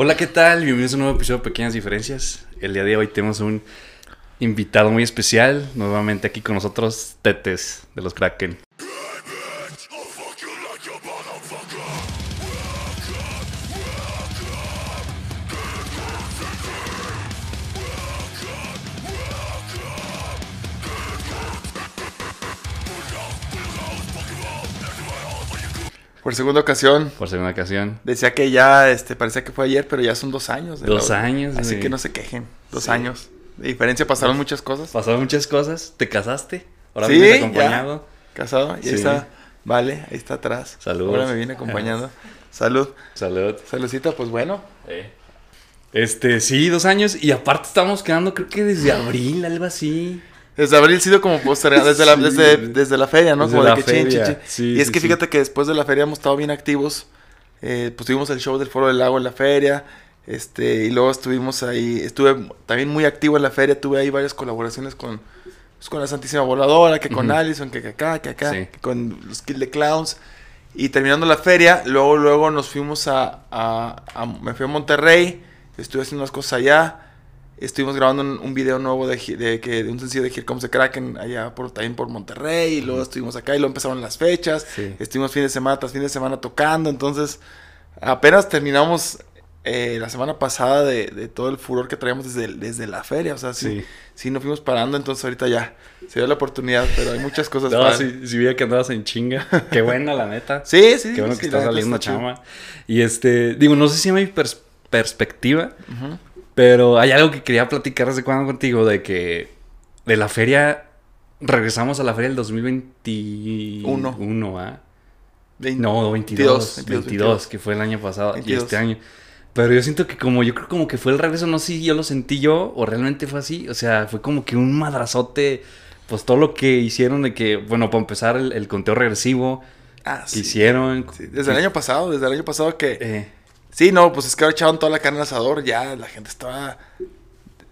Hola, ¿qué tal? Bienvenidos a un nuevo episodio de Pequeñas Diferencias. El día de hoy tenemos un invitado muy especial. Nuevamente aquí con nosotros, Tetes de los Kraken. Por segunda ocasión. Por segunda ocasión. Decía que ya, este, parecía que fue ayer, pero ya son dos años. de Dos la- años, Así que no se quejen. Dos Sí. años. De diferencia pasaron muchas cosas. Pasaron muchas cosas. ¿Te casaste? Ahora Sí, vienes ya. acompañado. Casado. Y Sí. ahí está. Vale, ahí está atrás. Saludos. Ahora me viene acompañando. Salud. Salud. Saludcita, pues bueno. Este, sí, dos años. Y aparte estamos quedando, creo que desde abril, algo así. Desde abril sido como postergado, desde, la, desde, desde la feria, ¿no? Desde como la de que chin, chin, feria. chin. Sí, y es sí, que fíjate que después de la feria hemos estado bien activos. Eh, pues tuvimos el show del Foro del Lago en la feria. Este, y luego estuvimos ahí, estuve también muy activo en la feria, tuve ahí varias colaboraciones con, pues, con la Santísima Voladora, que con Ujú. Allison, que, que acá, que acá, que con los Kill the Clowns. Y terminando la feria, luego, luego nos fuimos a, a- a- me fui a Monterrey, estuve haciendo unas cosas allá. Estuvimos grabando un, un video nuevo de, de, que, de un sencillo de Here Comes the Kraken allá por, también por Monterrey. Y luego estuvimos acá y luego empezaron las fechas. Sí. Estuvimos fin de semana tras fin de semana tocando. Entonces, apenas terminamos eh, la semana pasada de, de todo el furor que traíamos desde, desde la feria. O sea, sí, Sí. sí, nos fuimos parando. Entonces, ahorita ya se dio la oportunidad, pero hay muchas cosas No, para- sí, sí, veía que andabas en chinga. Qué buena, la neta. Sí, sí. Qué bueno sí, que está saliendo chama. Y este, digo, no sé si es mi pers- perspectiva, Ujú. Pero hay algo que quería platicar hace cuando contigo de que de la feria regresamos a la feria del 2021, Uno. ¿ah? No, 22, 22, 22, que fue el año pasado y 22. este año. Pero yo siento que como yo creo como que fue el regreso, no sé si yo lo sentí yo o realmente fue así, o sea, fue como que un madrazote pues todo lo que hicieron de que, bueno, para empezar el, el conteo regresivo Ah, que sí. hicieron. Sí, Desde el año pasado, desde el año pasado que... Eh, Sí, no, pues es que ahora echaron toda la carne al asador, ya la gente estaba,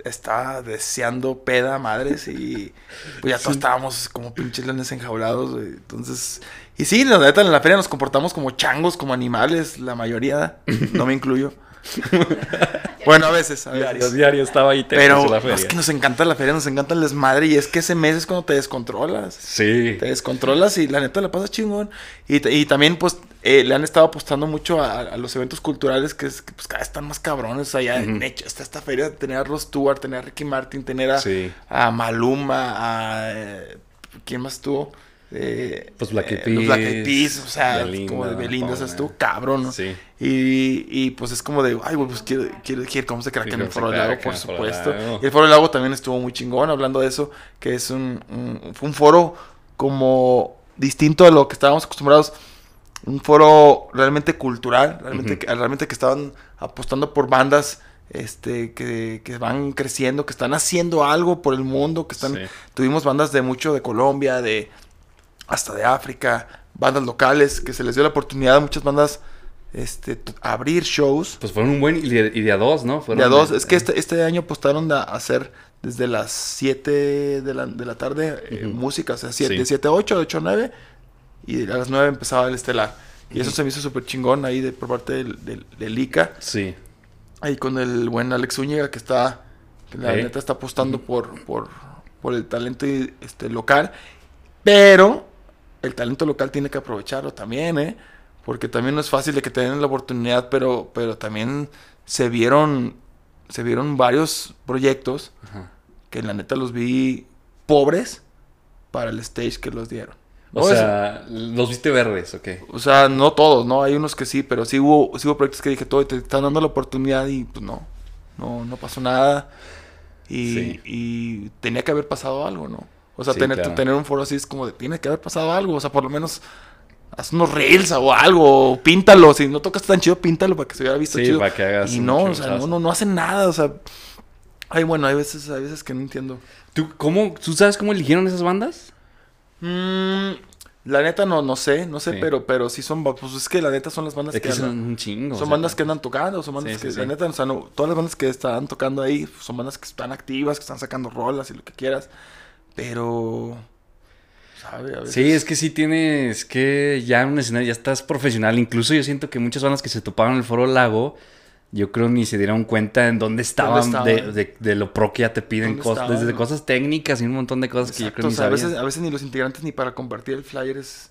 estaba deseando peda, madres, y pues ya todos estábamos como pinches leones enjaulados, güey. Entonces, y sí, la neta, en la feria nos comportamos como changos, como animales, la mayoría, no me incluyo. bueno, a veces, a diario, veces. diario estaba ahí Pero la no, feria. es que nos encanta la feria, nos encanta el desmadre, y es que ese mes es cuando te descontrolas. Sí. Te descontrolas y la neta la pasas chingón. Y, y también, pues, eh, le han estado apostando mucho a, a los eventos culturales que, es, que, pues, cada vez están más cabrones. O sea, ya en Ujú. hecho, está esta feria, tener a Ross Stewart, tener a Ricky Martin, tener a, Sí. a Maluma, a... eh, ¿Quién más estuvo? Eh, Pues Black Eyed eh, Black Peas, Peas, o sea, Belinda, como de Belinda, o sea, estuvo cabrón, ¿no? Sí. Y, y pues es como de, ay, pues quiero, quiero, quiero cómo se crack en el Foro del Lago, por supuesto. Lago. Y el Foro del Lago también estuvo muy chingón, hablando de eso, que es un, un, fue un foro como distinto a lo que estábamos acostumbrados. Un foro realmente cultural, realmente, que, realmente que estaban apostando por bandas este, que, que van creciendo, que están haciendo algo por el mundo, que están... Sí. Tuvimos bandas de mucho de Colombia, de hasta de África, bandas locales, que se les dio la oportunidad a muchas bandas este, abrir shows. Pues fueron un buen y de, y de a dos, ¿no? Fueron De a dos, es que este, este año apostaron a hacer desde las 7 de la, de la tarde eh, música, o sea, 7, Sí. de 7 a 8, de 8 a 9, y a las 9 empezaba el estelar. Y eso se me hizo súper chingón ahí de, por parte del, del, del ICA, Sí. ahí con el buen Alex Zúñiga que está, que la neta está apostando por, por, por el talento este, local, pero el talento local tiene que aprovecharlo también, ¿eh? Porque también no es fácil de que te den la oportunidad, pero, pero también se vieron, se vieron varios proyectos Ajá. que la neta los vi pobres para el stage que los dieron. O No, es- sea, los viste verdes, ¿ok? o sea, no todos, ¿no? Hay unos que sí, pero sí hubo, sí hubo proyectos que dije, todo, te están dando la oportunidad y pues no, no, no pasó nada. Y, Sí. y tenía que haber pasado algo, ¿no? O sea, Sí, tener, claro. tener un foro así es como de, tiene que haber pasado algo, o sea, por lo menos haz unos reels o algo, o píntalo, si no tocas tan chido, píntalo para que se hubiera visto Sí, chido. para que hagas y no, o sea, no, no, no hacen nada, o sea, ay, bueno, hay veces, hay veces que no entiendo. ¿Tú, cómo, ¿Tú sabes cómo eligieron esas bandas? Mm, la neta no, no sé, no sé, Sí. pero, pero sí son, pues es que la neta son las bandas Es que que andan- son un chingo. o Son sea, bandas que andan tocando, son bandas Sí, que, sí, la neta, o sea, no- todas las bandas que están tocando ahí son bandas que están activas, que están sacando rolas y lo que quieras, pero, ¿sabe? A veces- Sí, es que sí tienes que ya un escenario, ya estás profesional. Incluso yo siento que muchas bandas que se toparon en el Foro Lago yo creo ni se dieron cuenta en dónde estaban, estaban? De, de- de lo pro que ya te piden ¿Dónde cosas, desde cosas técnicas y un montón de cosas que yo creo ni sea, a veces, a veces ni los integrantes ni para compartir el flyer es,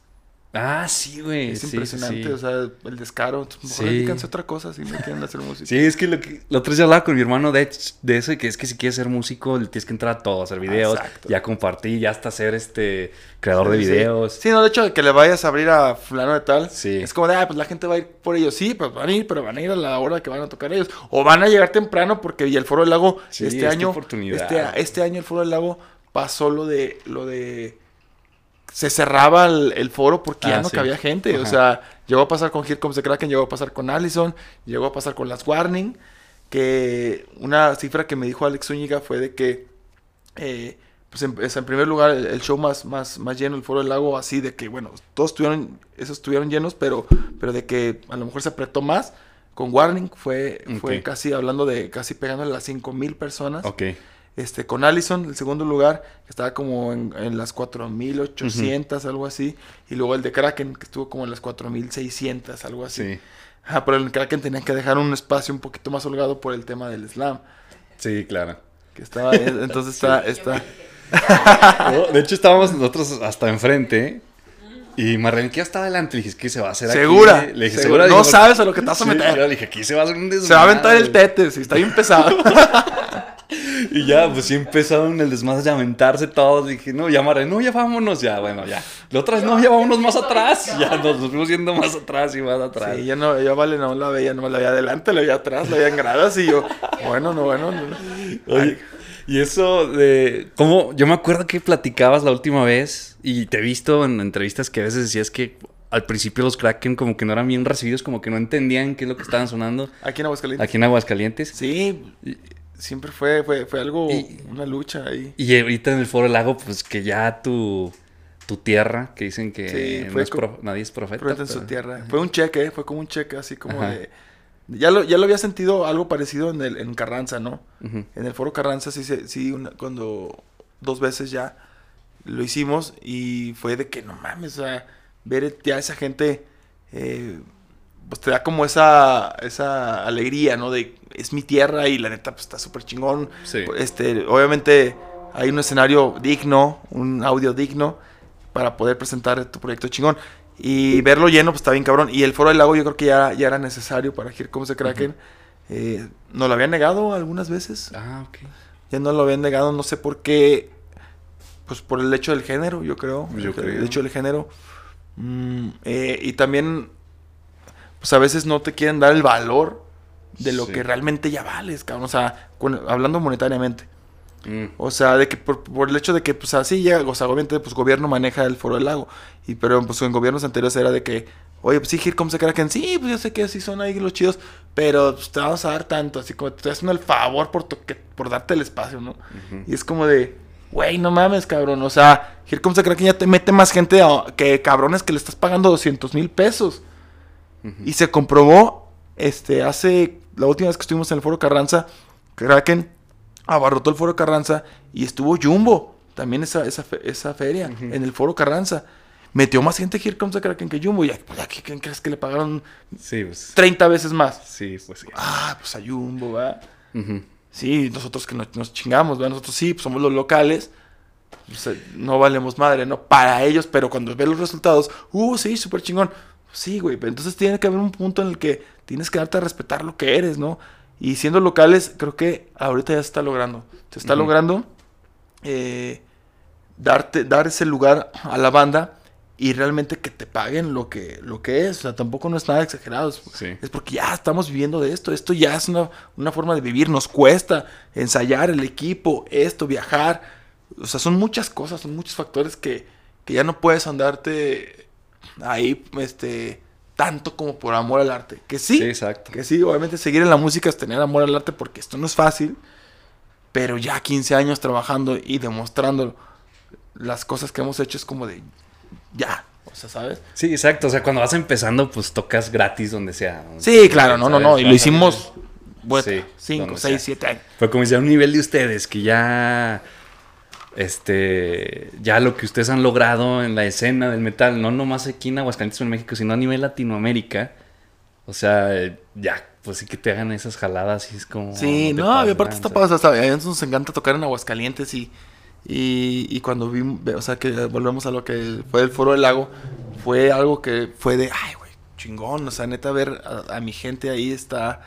Ah, sí, güey. es sí, impresionante. sí. O sea, el descaro. Mejor Sí. dedícanse a otra cosa si no quieren hacer música. Sí, es que lo que la otra vez hablaba con mi hermano de, de eso, y que es que si quieres ser músico, le tienes que entrar a todo, hacer videos, Exacto. ya compartir, ya hasta ser este creador de videos. Sí, no, de hecho, que le vayas a abrir a fulano de tal. Sí. Es como de, ah, pues la gente va a ir por ellos. Sí, pues van a ir, pero van a ir a la hora que van a tocar ellos. O van a llegar temprano porque y el Foro del Lago este año. Este, este año el Foro del Lago pasó lo de. lo de. Se cerraba el, el foro porque ya Ah, no sí. cabía gente. O sea, llegó a pasar con Here Comes the Kraken, llegó a pasar con Allison, llegó a pasar con las Warning. Que una cifra que me dijo Alex Zúñiga fue de que eh, pues en, es en primer lugar el, el show más, más, más lleno, el Foro del Lago, así de que, bueno, todos estuvieron, esos estuvieron llenos, pero, pero de que a lo mejor se apretó más. Con Warning fue, fue casi hablando de casi pegándole a las 5 mil personas. Ok. Este, con Allison, el segundo lugar, que estaba como en, en las 4800, algo así. Y luego el de Kraken, que estuvo como en las 4600, algo así. Sí. Ah, pero el Kraken tenían que dejar un espacio un poquito más holgado por el tema del slam. Sí, claro. Que estaba, entonces está, está. No, de hecho, estábamos nosotros hasta enfrente. Y ya está adelante. Le dije, ¿qué se va a hacer aquí? Segura. Le dije, segura. ¿segura? No sabes a lo que te vas a Sí, meter. yo le dije, aquí se va a hacer un desmadre. Se va a aventar el tete, si está bien pesado. Y ya, pues sí empezaron el desmadre de aventarse todos. Dije, no, ya Marlene, no, ya vámonos, ya, bueno, ya. La otra vez, no, ya vámonos más atrás. Ya nos fuimos yendo más atrás y más atrás. Sí, yo no, yo vale, no la veía, no la veía adelante, la veía atrás, la veía en gradas y yo, bueno, no, bueno. no. Oye, y eso de. ¿Cómo? Yo me acuerdo que platicabas la última vez y te he visto en entrevistas que a veces decías que al principio los Kraken como que no eran bien recibidos, como que no entendían qué es lo que estaban sonando Aquí en Aguascalientes. aquí en Aguascalientes. Sí, siempre fue, fue, fue algo, Y- una lucha ahí. Y ahorita en el Foro del Lago, pues que ya tu, tu tierra, que dicen que Sí, no es pro- nadie es profeta. Prueba en su tierra. Fue un cheque, fue como un cheque así como Ajá. de... Ya lo, ya lo había sentido algo parecido en, el, en Carranza, ¿no? En el foro Carranza sí, sí una- cuando dos veces ya lo hicimos y fue de que no mames, o sea, ver ya esa gente, eh, pues te da como esa, esa alegría, ¿no? De es mi tierra y la neta pues está súper chingón. Sí. Este, obviamente hay un escenario digno, un audio digno para poder presentar tu proyecto chingón. Y verlo lleno, pues está bien cabrón. Y el Foro del Lago yo creo que ya, ya era necesario para Here Comes the Kraken. Eh, nos lo habían negado algunas veces. Ah, ok. Ya no lo habían negado, no sé por qué. Pues por el hecho del género, yo creo. Yo el, creo. el hecho del género. Mm, eh, y también, pues a veces no te quieren dar el valor de lo Sí. que realmente ya vales, cabrón. O sea, con- hablando monetariamente. Mm, O sea, de que por, por el hecho de que, pues así llega, o sea, obviamente, pues gobierno maneja el foro del lago. Y pero pues en gobiernos anteriores era de que, oye, pues sí, Comes the Kraken, sí, pues yo sé que así son ahí los chidos, pero pues, te vamos a dar tanto, así como te estoy haciendo el favor por, que- por darte el espacio, ¿no? Y es como de, güey, no mames, cabrón. O sea, Comes the Kraken ya te mete más gente a- que cabrones que le estás pagando 200 mil pesos. Y se comprobó, este, hace, la última vez que estuvimos en el Foro Carranza, Kraken abarrotó el Foro Carranza y estuvo Jumbo, también esa, esa, fe- esa feria, en el Foro Carranza. Metió más gente Here Comes the Kraken que Jumbo. Y pues, ya, ¿qué- ¿quién crees que le pagaron Sí, pues. 30 veces más? Sí, pues sí. Ah, pues a Jumbo, va. Sí, nosotros que nos, nos chingamos, ¿verdad? Nosotros sí, pues somos los locales. pues, eh, no valemos madre, ¿no? Para ellos, pero cuando ves los resultados, uh, sí, súper chingón. Sí, güey, pero entonces tiene que haber un punto en el que tienes que darte a respetar lo que eres, ¿no? Y siendo locales, creo que ahorita ya se está logrando. Se está logrando eh, darte, dar ese lugar a la banda y realmente que te paguen lo que, lo que es. O sea, tampoco no es nada exagerado. Sí. es porque ya estamos viviendo de esto. Esto ya es una, una forma de vivir. Nos cuesta ensayar el equipo, esto, viajar. O sea, son muchas cosas, son muchos factores que, que ya no puedes andarte ahí, este, tanto como por amor al arte. Que sí, Sí, exacto. que sí, obviamente seguir en la música es tener amor al arte porque esto no es fácil. Pero ya 15 años trabajando y demostrando las cosas que hemos hecho es como de, ya, o sea, ¿sabes? Sí, exacto. O sea, cuando vas empezando, pues tocas gratis donde sea. Sí, claro, no, no, no. Y lo hicimos, bueno, Sí, 5, donde 6, sea. 7 años. Pero como decía, a un nivel de ustedes que ya. Este. Ya lo que ustedes han logrado en la escena del metal, no nomás aquí en Aguascalientes en México, sino a nivel Latinoamérica. O sea, ya, pues sí que te hagan esas jaladas y es como... Sí, no, y aparte está lanza. padre, o sea, a nosotros nos encanta tocar en Aguascalientes y, y, y cuando vimos, o sea, que volvemos a lo que fue el Foro del Lago, fue algo que fue de, ay, güey, chingón, o sea, neta, ver a, a mi gente ahí está,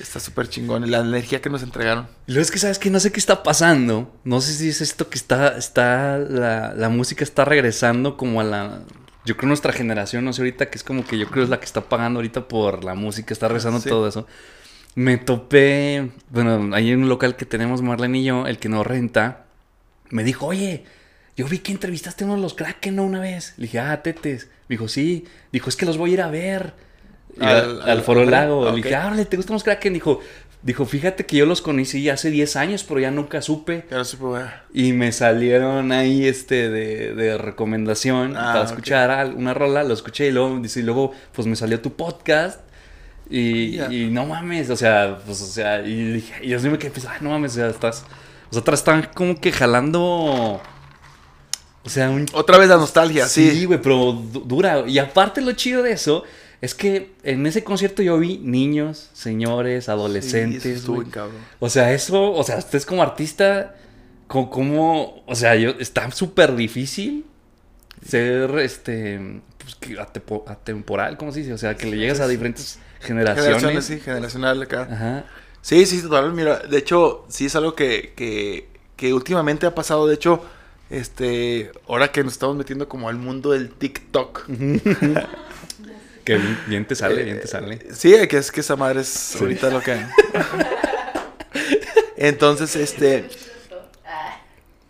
está súper chingón, la energía que nos entregaron. Y luego es que, ¿sabes que No sé qué está pasando. No sé si es esto que está, está, la, la música está regresando como a la... Yo creo nuestra generación, no sé ahorita, que es como que yo creo es la que está pagando ahorita por la música, está regresando Sí. todo eso. Me topé, bueno, ahí en un local que tenemos Marlene y yo, el que nos renta, me dijo, oye, yo vi que entrevistaste a uno de los Kraken ¿no? una vez. Le dije, ah, tetes. Me dijo, sí. Dijo, es que los voy a ir a ver. Al- Al, Foro al- Lago. ah, Le dije, ah, ¿te gustan los Kraken? Dijo, dijo, fíjate que yo los conocí hace 10 años, pero ya nunca supe. Ya no supe. Y me salieron ahí este de, de recomendación Ah, para escuchar una rola, lo escuché y luego, dice, y luego pues me salió tu podcast. Y, y no mames, o sea, pues, o sea, y dije, y yo sí me quedé pensando, ay, no mames, o sea, estás, o sea, están como que jalando, o sea, un Otra vez la nostalgia, sí. Sí, güey, pero du- dura. Y aparte lo chido de eso es que en ese concierto yo vi niños, señores, Sí, adolescentes. estuvo cabrón. o sea, eso, o sea, usted es como artista, co- como, o sea, yo, está súper difícil ser, este, pues, atemporal, ¿cómo se dice? O sea, que le llegas a diferentes generaciones. Generaciones, sí, generacional acá. Ajá. Sí, sí, total. Mira, de hecho, sí es algo que, que, que últimamente ha pasado. De hecho, este, ahora que nos estamos metiendo como al mundo del TikTok. Que bien, te sale, bien Eh, te sale. Sí, que es que esa madre es ahorita lo que. Entonces, este,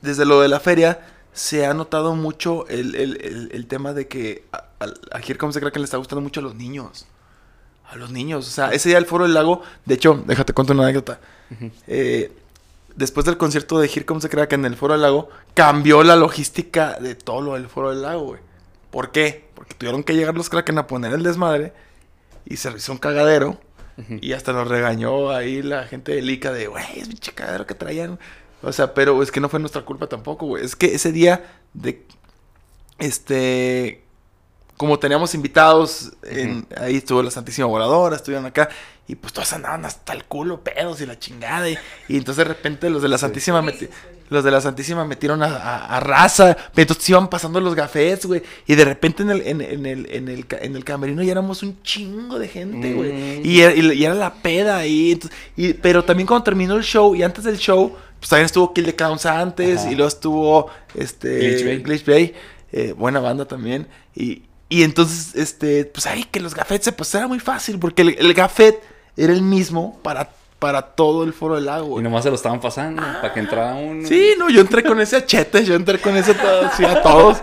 desde lo de la feria, se ha notado mucho el, el- el- el tema de que a, a, Here Comes the Kraken le está gustando mucho a los niños. A los niños. O sea, ese día el Foro del Lago, de hecho, déjate contar una anécdota. Eh, después del concierto de Here Comes the Kraken en el Foro del Lago, cambió la logística de todo lo del Foro del Lago, güey. ¿Por qué? Porque tuvieron que llegar los Kraken a poner el desmadre y se hizo un cagadero. Y hasta nos regañó ahí la gente de Lica de, güey, es pinche cagadero que traían. O sea, pero es que no fue nuestra culpa tampoco, güey. Es que ese día de. Este. Como teníamos invitados, en- ahí estuvo la Santísima Voladora, estuvieron acá, y pues todos andaban hasta el culo, pedos y la chingada. Y, y entonces de repente los de la Santísima meti- los de la Santísima metieron a, a- a raza, pero entonces iban pasando los gafets, güey. Y de repente en el, en, en el, en el, en el camerino ya éramos un chingo de gente, güey. Mm. Y, era- y- y era la peda ahí. entonces- y, pero también cuando terminó el show y antes del show, pues también estuvo Kill the Clowns antes. Ajá. Y luego estuvo este, Glitch Bay. Glitch Bay, eh, buena banda también. Y, y entonces, este, pues ahí que los gafetes, pues era muy fácil, porque el, el gafet era el mismo para, para todo el foro del lago. Y nomás se lo estaban pasando para que entrara uno. Sí, no, yo entré con ese achete, yo entré con ese todo, sí, a todos.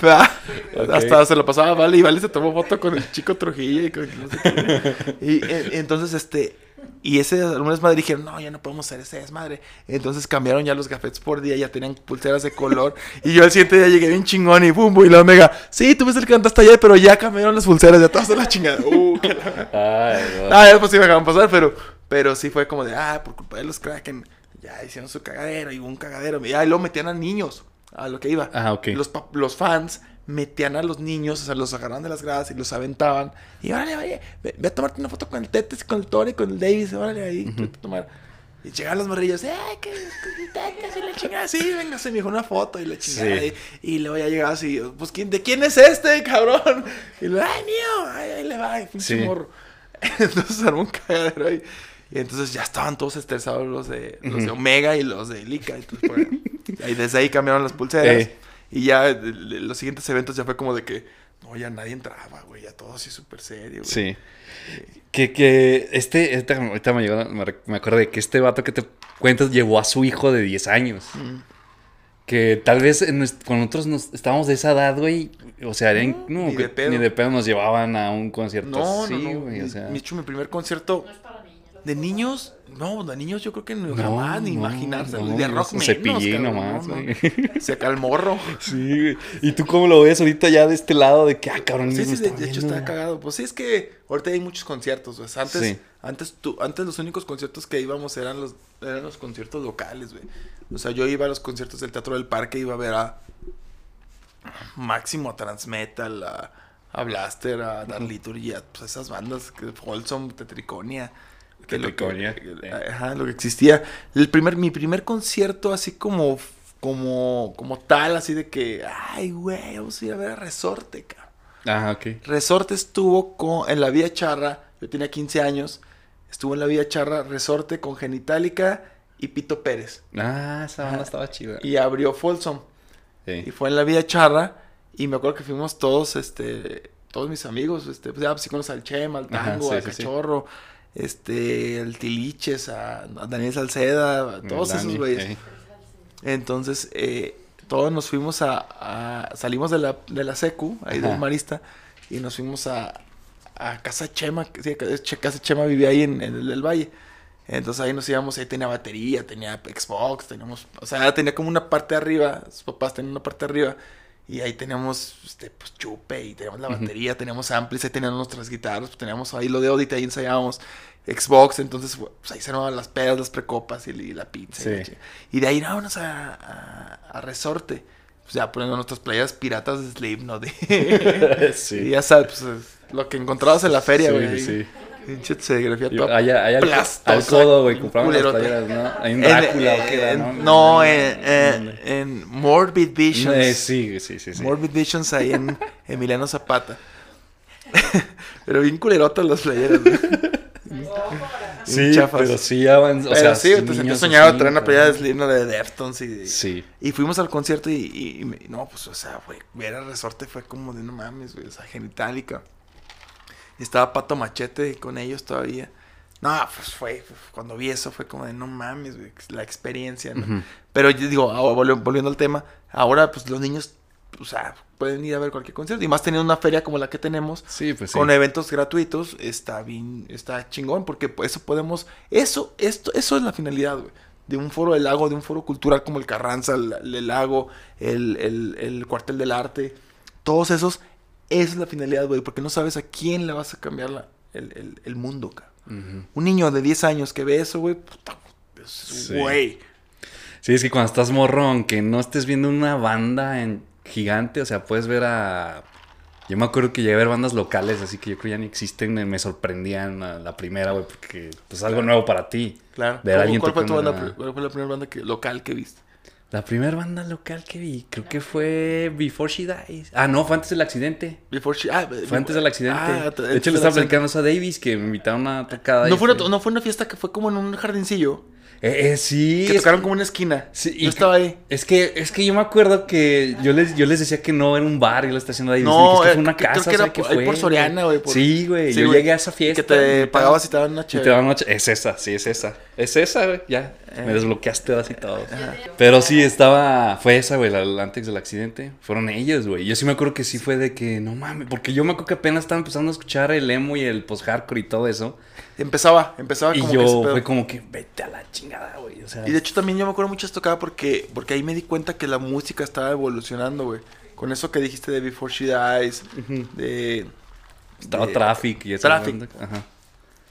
¿Verdad? Ok. Hasta se lo pasaba a Vale y Vale se tomó foto con el chico Trujillo y con no sé qué. Y eh, entonces, este, y ese algún desmadre dijeron, no, ya no podemos hacer ese desmadre. Entonces cambiaron ya los gafetes por día, ya tenían pulseras de color. y yo al siguiente día llegué bien chingón y bum, y la omega, sí, tú ves el que cantaste ayer, pero ya cambiaron las pulseras, ya todas de la chingada. Uh, que la- Ay, no. Ah, después sí me dejaron pasar, pero, pero sí fue como de, ah, por culpa de los Kraken, ya hicieron su cagadero y hubo un cagadero. Y ah, y luego metían a niños, a lo que iba. Ah, ok. Los, los fans metían a los niños, o sea, los agarraban de las gradas y los aventaban. Y órale, oye, ve, ve a tomarte una foto con el Tetes, con el Tore, con el Davis, órale ahí, vete a tomar. Y llegaban los morrillos, ¡ay, que Tetes y la chingada! Sí, venga, se me dijo una foto y la chingada. Sí. Y, y luego ya llegaba así, pues, ¿quién, ¿de quién es este, cabrón? Y luego, ¡ay, mío! ¡Ay, ahí le va! ay, pinche Sí. morro. Entonces armó un cagadero ahí. Y entonces ya estaban todos estresados los de, los de Omega y los de Lika. Entonces, pues, y desde ahí cambiaron las pulseras. Eh. Y ya los siguientes eventos ya fue como de que, no, ya nadie entraba, güey. Ya todo así súper serio, güey. Sí. Que, que este, este, ahorita me, llegó- me, acuerdo de que este vato que te cuentas llevó a su hijo de 10 años. Mm. Que tal vez en cuando nosotros nos, estábamos de esa edad, güey, o sea, no, ni que de pedo. ni de pedo nos llevaban a un concierto No, así, no, no. güey, o Mi- sea. mi primer concierto No es para niños. De niños, no, de niños yo creo que no, No, jamás ni imaginarse. no, de rock no, menos, Cepillín nomás. Se acá el morro. Sí, güey. ¿Y tú cómo lo ves ahorita ya de este lado de que, ah, cabrón, Sí, sí, de, de hecho está cagado. Pues sí, es que ahorita hay muchos conciertos, güey. Antes, Sí. antes, tú, antes los únicos conciertos que íbamos eran los, eran los conciertos locales, güey. O sea, yo iba a los conciertos del Teatro del Parque, iba a ver a Máximo, a Transmetal, a, a Blaster, a Dark Liturgy, a pues, esas bandas, que Folsom, Tetriconia. Que lo que-. Ajá, lo que existía. El primer, mi primer concierto así como, como, como tal, así de que, ay, güey, vamos a ir a ver a Resorte, cabrón. Ah, ok. Resorte estuvo con, en la Vía Charra, yo tenía 15 años, estuvo en la Vía Charra Resorte con Genitalica y Pito Pérez. Ah, esa banda estaba chida. Y abrió Folsom. Y Sí. fue en la Vía Charra. Y me acuerdo que fuimos todos, este, todos mis amigos, este, pues ya pues, sí conoces al Chema, al Ajá, Tango, sí, al sí. Este, al Tiliches, a, a Daniel Salceda, a todos Dani, esos güeyes. eh. Entonces, eh, todos nos fuimos a, a- salimos de la, de la secu, ahí Ajá. del Marista, y nos fuimos a, a Casa Chema, que sí, Casa Chema vivía ahí en, en el Valle. Entonces ahí nos íbamos, ahí tenía batería, tenía Xbox, teníamos, o sea, tenía como una parte arriba, sus papás tenían una parte arriba, y ahí teníamos, este, pues, chupe, y teníamos la batería, teníamos amplis, ahí teníamos nuestras guitarras, pues, teníamos ahí lo de Audit, ahí ensayábamos Xbox, entonces, pues, ahí se armaban las pedas, las precopas y, y la pizza. y la Sí. chi- y de ahí vámonos a, a, a Resorte. Pues ya poniendo nuestras playas piratas de Slipknot. Y sí. ya sabes, pues, es lo que encontrabas en la feria, Sí, güey. sí. Pinche serigrafía Y toda allá, allá al, codo, güey, compraban las playeras, ¿no? Hay un En- Drácula, ¿o qué era, no? No, en, en, en Morbid Visions. Eh, sí, sí, sí, sí. Morbid Visions ahí en Emiliano Zapata. Pero bien culerotas las playeras, güey. Sí, chafas. pero sí avanzó. O Pero sea, sí, te sentías soñado traer una playera de. Slipknot de Deftones y... Sí. Y fuimos al concierto y, y- no, pues, o sea, güey, ver a Resorte fue como de no mames, güey, o sea, genitálica. Y estaba Pato Machete con ellos todavía. No, pues fue, fue- cuando vi eso fue como de no mames, güey, la experiencia. Pero yo digo, volvi- volviendo al tema, ahora pues los niños, o sea, pueden ir a ver cualquier concierto. Y más teniendo una feria como la que tenemos, Sí, pues sí. con eventos gratuitos, está bien, está chingón, porque pues, eso podemos, eso, esto, eso es la finalidad, güey. De un foro del lago, de un foro cultural como el Carranza, el, el lago, el, el, el cuartel del arte, todos esos, esa es la finalidad, güey, porque no sabes a quién le vas a cambiar la- el, mundo. Ujú. Un niño de 10 años que ve eso, güey, puta, es- Sí. güey. Sí, es que cuando estás morro, aunque no estés viendo una banda en gigante, o sea, puedes ver a... Yo me acuerdo que llegué a ver bandas locales, así que yo creo ya ni existen, me- sorprendían a la primera, güey, porque pues algo nuevo para ti. Claro. Ver a ¿Cómo- alguien ¿Cuál fue, tu banda, cuál fue la primera banda que, local que viste? La primera banda local que vi, creo que fue Before She Dies. Ah, no, fue antes del accidente. Before She- ah, Fue antes del accidente. ah, de hecho, le estaba platicando eso a Davis, que me invitaron a una tocada. No y fue, una, no fue una fiesta que fue como en un jardincillo. Eh, eh, sí. que tocaron como una esquina. Sí, y- yo estaba ahí. Es que, es que yo me acuerdo que yo les, yo les decía que no era un bar y lo está haciendo Davis. No, es que eh, fue una creo casa. que era o sea, por- ahí por fue, Soriana, güey, por- Sí, güey. Sí, yo güey. llegué a esa fiesta. Que te pagabas y te daban una Y te chévere. daban noche. Es esa, sí, es esa. Es esa, güey. Ya. Eh. Me desbloqueaste así todo. Pero sí, estaba. Fue esa, güey, la, la antes del accidente. Fueron ellos, güey. Yo sí me acuerdo que sí fue de que, no mames. Porque yo me acuerdo que apenas estaba empezando a escuchar el emo y el post-hardcore y todo eso. Empezaba, empezaba y como que ese yo pedo. fue como que, vete a la chingada, güey. O sea. Y de hecho también yo me acuerdo mucho tocada porque, porque ahí me di cuenta que la música estaba evolucionando, güey. Con eso que dijiste de Before She Dies, de... Estaba de- Traffic y esa Traffic. Ajá.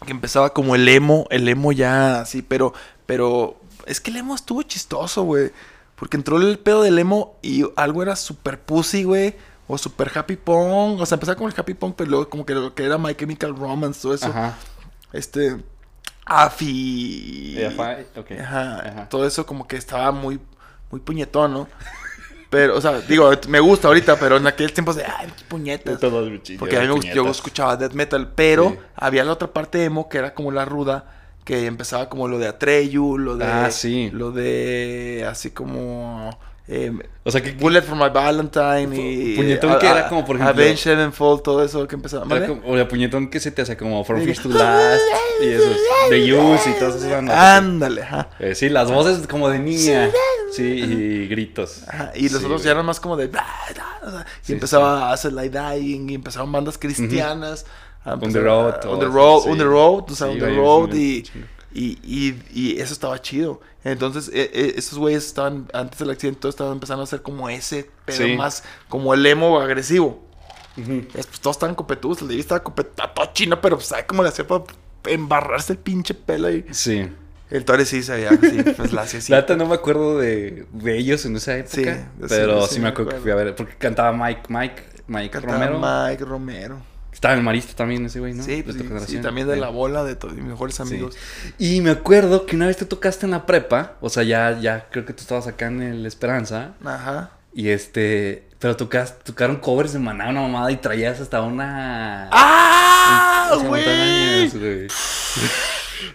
Que empezaba como el emo, el emo ya así, pero, pero es que el emo estuvo chistoso, güey. Porque entró el pedo del emo y algo era super pussy, güey. O super happy punk. O sea, empezaba con el happy punk, pero luego como que lo que era My Chemical Romance, todo eso. Ajá. Este. Afi. Ajá, Ajá. Todo eso como que estaba muy, muy puñetón, ¿no? Pero, o sea, digo, me gusta ahorita, pero en aquellos tiempos de, ay, qué puñetas. Todos Porque a mí me yo escuchaba death metal, pero Sí. había la otra parte emo que era como la ruda, que empezaba como lo de Atreyu, lo de... Ah, sí. Lo de, así como... eh, O sea, que Bullet for my Valentine y... Puñetón que era como, por ejemplo- Avenged Sevenfold, todo eso que empezaba... ¿Vale? como- o el puñetón que se te hace como From. Fish to Last y esos The Use y todas esas bandas. Ándale, ajá. Eh, sí, las voces como de niña. Sí, y gritos. Ajá, y los Sí, otros ya eran más como de... y Sí, empezaba a hacer Light Dying, y empezaban bandas cristianas. a On the road, a- On the eso, road, on the road, o sea, on the road, y, chingo. Y, y, y eso estaba chido. Entonces, eh, eh, esos güeyes estaban, antes del accidente, todos estaban empezando a hacer como ese, pero Sí. más como el emo agresivo. Es, pues, todos estaban copetudos, el estaba copetado, todo chino, pero pues, ¿sabe cómo le hacía para embarrarse el pinche pelo ahí? Sí. El Torres sí sabía, sí, pues la hacía así. La neta no me acuerdo de, de ellos en esa época. Sí, pero sí sí, me me acuerdo que fui a ver. Porque cantaba Mike. Mike. Mike Cantaba Romero. Mike Romero. Estaba en el Marista también ese güey, ¿no? Sí, pues, sí, también de la bola de todos mis mejores Sí. amigos. Y me acuerdo que una vez te tocaste en la prepa, o sea, ya, ya creo que tú estabas acá en el Esperanza, Ajá. y este, pero tocas, tocaron covers de Maná, una mamada, y traías hasta una... ¡Ah, güey! güey.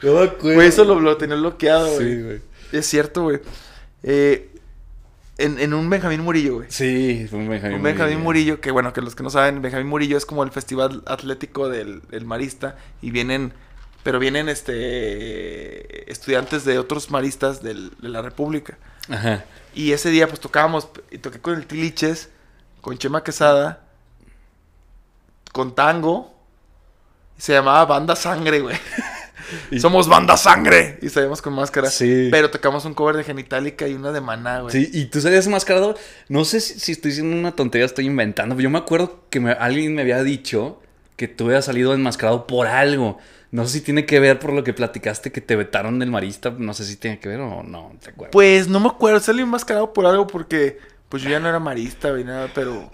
No me acuerdo. Güey, eso lo, lo tenía bloqueado, güey. Sí, güey. Es cierto, güey. Eh, en, en un Benjamín Murillo, güey. Sí, un Benjamín. Un Benjamín Murillo, que bueno, que los que no saben, Benjamín Murillo es como el festival atlético del, del marista y vienen, pero vienen este estudiantes de otros maristas del- de la República. Ajá. Y ese día pues tocábamos, y toqué con el Tiliches, con Chema Quesada, con Tango, y se llamaba Banda Sangre, güey. Y- Somos Banda Sangre. Y salimos con máscara. Sí. Pero tocamos un cover de Genitalica y una de Maná, güey. Sí, y tú salías enmascarado. No sé si, si estoy diciendo una tontería, estoy inventando. Pero yo me acuerdo que me- alguien me había dicho que tú habías salido enmascarado por algo. No sé si tiene que ver por lo que platicaste que te vetaron del marista. No sé si tiene que ver o no. Pues no me acuerdo, salí enmascarado por algo porque pues yo ya no era marista, güey, nada, pero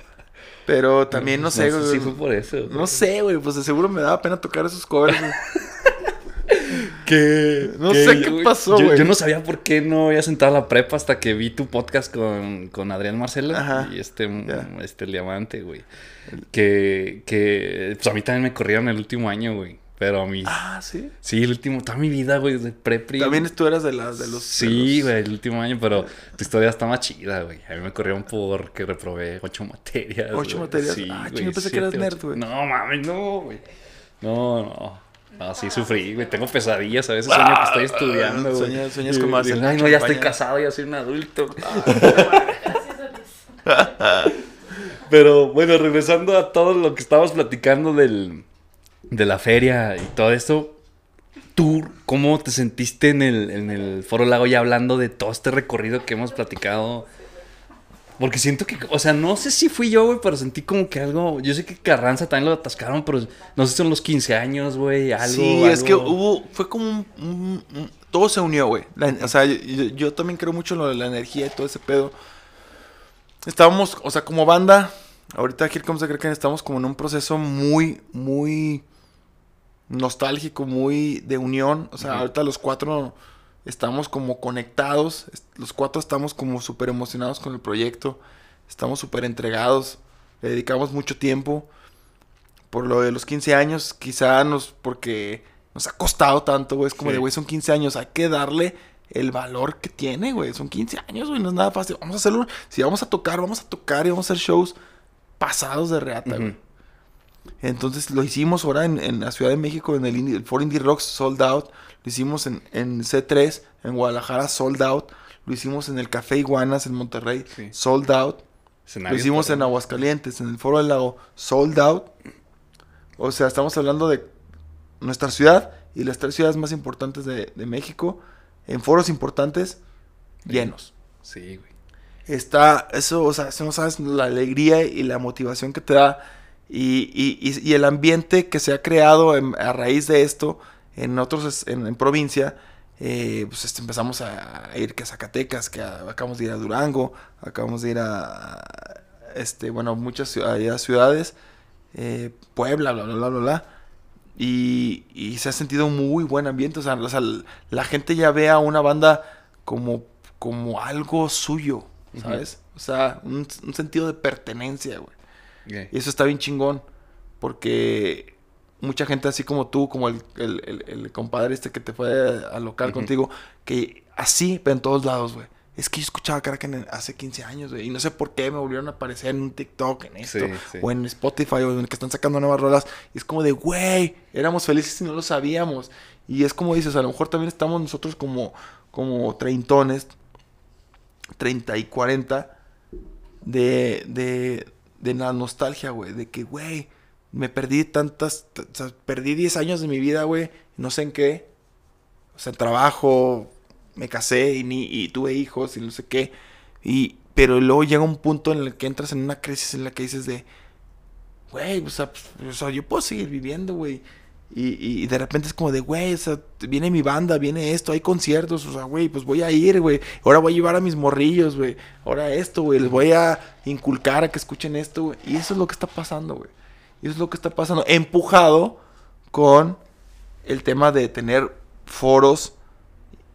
pero también no sé, güey. si fue por eso. No sé, güey, pues de seguro me daba pena tocar esos covers. ¿Qué? No sé qué pasó, yo, güey. yo no sabía por qué no había sentado a la prepa hasta que vi tu podcast con, con Adrián Marcela Ajá. y este, Ya. este el diamante, güey. Que, que pues a mí también me corrieron el último año, güey. Pero a mí, Ah, sí. sí, el último, toda mi vida, güey, desde prepri. También tú eras de las de los Sí, de los- güey, el último año, pero tu historia está más chida, güey. A mí me corrieron porque reprobé ocho materias. ¿Ocho materias? Sí, Ah, chinga, pensé que eras nerd, güey. No, mames, no, güey. No, no. No, sí sufrí, güey. Tengo pesadillas. A veces sueño que estoy estudiando, güey. Sueñas- y, el Ay, no, ya estoy champaña". casado, ya soy un adulto. Gracias a Dios. Pero bueno, regresando a todo lo que estábamos platicando del, de la feria y todo esto. ¿Tú cómo te sentiste en el, en el Foro Lago ya hablando de todo este recorrido que hemos platicado? Porque siento que, o sea, no sé si fui yo, güey, pero sentí como que algo. Yo sé que Carranza también lo atascaron, pero no sé si son los 15 años, güey, algo. Sí, es que hubo, fue como un, un- un- todo se unió, güey. O sea, yo, también creo mucho en lo de la energía y todo ese pedo. Estábamos, o sea, como banda, ahorita Here Comes the Kraken estamos como en un proceso muy, muy nostálgico, muy de unión. O sea, ahorita los cuatro estamos como conectados, los cuatro estamos como súper emocionados con el proyecto, estamos súper entregados, le dedicamos mucho tiempo por lo de los 15 años, quizá nos, porque nos ha costado tanto, güey, es como Sí. de, güey, son 15 años, hay que darle el valor que tiene, güey, son 15 años, güey, no es nada fácil, vamos a hacerlo, si vamos a tocar, vamos a tocar y vamos a hacer shows pasados de reata, güey. Entonces lo hicimos ahora en, en la Ciudad de México, en el, Indie, el Foro Indie Rocks Sold Out. Lo hicimos en, en C3, en Guadalajara Sold Out. Lo hicimos en el Café Iguanas en Monterrey Sí. Sold Out. Lo hicimos en Aguascalientes, en el Foro del Lago Sold Out. O sea, estamos hablando de nuestra ciudad y las tres ciudades más importantes de, de México. En foros importantes, llenos Sí, güey. está eso, o sea, eso no sabes la alegría y la motivación que te da y, y- y- el ambiente que se ha creado en- a raíz de esto en otros, en, en provincia, eh, pues este, empezamos a, a ir que a Zacatecas, que a- acabamos de ir a Durango, acabamos de ir a, este, bueno, muchas ciudades, eh, Puebla, bla, bla, bla, bla, bla. Y, y se ha sentido un muy buen ambiente. O sea, o sea, la gente ya ve a una banda como, como algo suyo, ¿sabes? O sea, un, un sentido de pertenencia, güey. Y eso está bien chingón. Porque mucha gente así como tú, como el, el, el- el compadre este que te fue a local contigo, que así ve en todos lados, güey. Es que yo escuchaba Kraken en- hace 15 años, güey. Y no sé por qué me volvieron a aparecer en un TikTok, en esto. Sí, sí. O en Spotify, o en el que están sacando nuevas rolas. Y es como de, güey, éramos felices y no lo sabíamos. Y es como dices, a lo mejor también estamos nosotros como, como treintones, 30 y 40, de, de, de la nostalgia, güey. De que, güey, me perdí tantas, o sea, perdí 10 años de mi vida, güey, no sé en qué. O sea, trabajo, me casé y, ni, tuve hijos y no sé qué. Y, pero luego llega un punto en el que entras en una crisis en la que dices de, güey, o sea, pues, o sea, yo puedo seguir viviendo, güey. Y, y- de repente es como de, güey, o sea, viene mi banda, viene esto, hay conciertos, o sea, güey, pues voy a ir, güey. Ahora voy a llevar a mis morrillos, güey. Ahora esto, güey, les voy a inculcar a que escuchen esto, güey. Y eso es lo que está pasando, güey. Y eso es lo que está pasando. Empujado con el tema de tener foros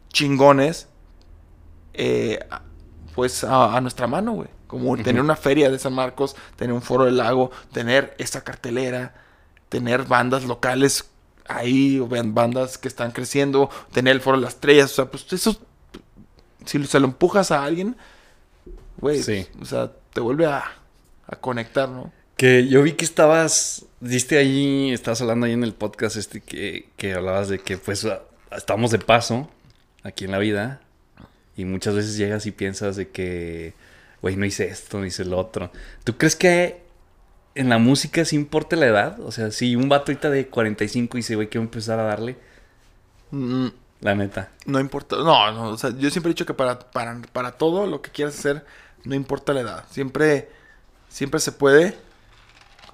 chingones, eh, pues a, a nuestra mano, güey. Como tener una feria de San Marcos, tener un foro del lago, tener esa cartelera, tener bandas locales ahí, o vean, bandas que están creciendo, tener el foro de las estrellas, o sea, pues eso, si se lo empujas a alguien, güey, Sí. o sea, te vuelve a, a conectar, ¿no? Que yo vi que estabas, diste ahí, estabas hablando ahí en el podcast este que, que hablabas de que pues estamos de paso aquí en la vida y muchas veces llegas y piensas de que, güey, no hice esto, no hice lo otro. ¿Tú crees que en la música sí importa la edad? O sea, si un vato ahorita de 45 dice, güey, quiero empezar a darle, Mm, la neta. No importa, no, no, o sea, yo siempre he dicho que para, para, para todo lo que quieras hacer, no importa la edad. Siempre, siempre se puede.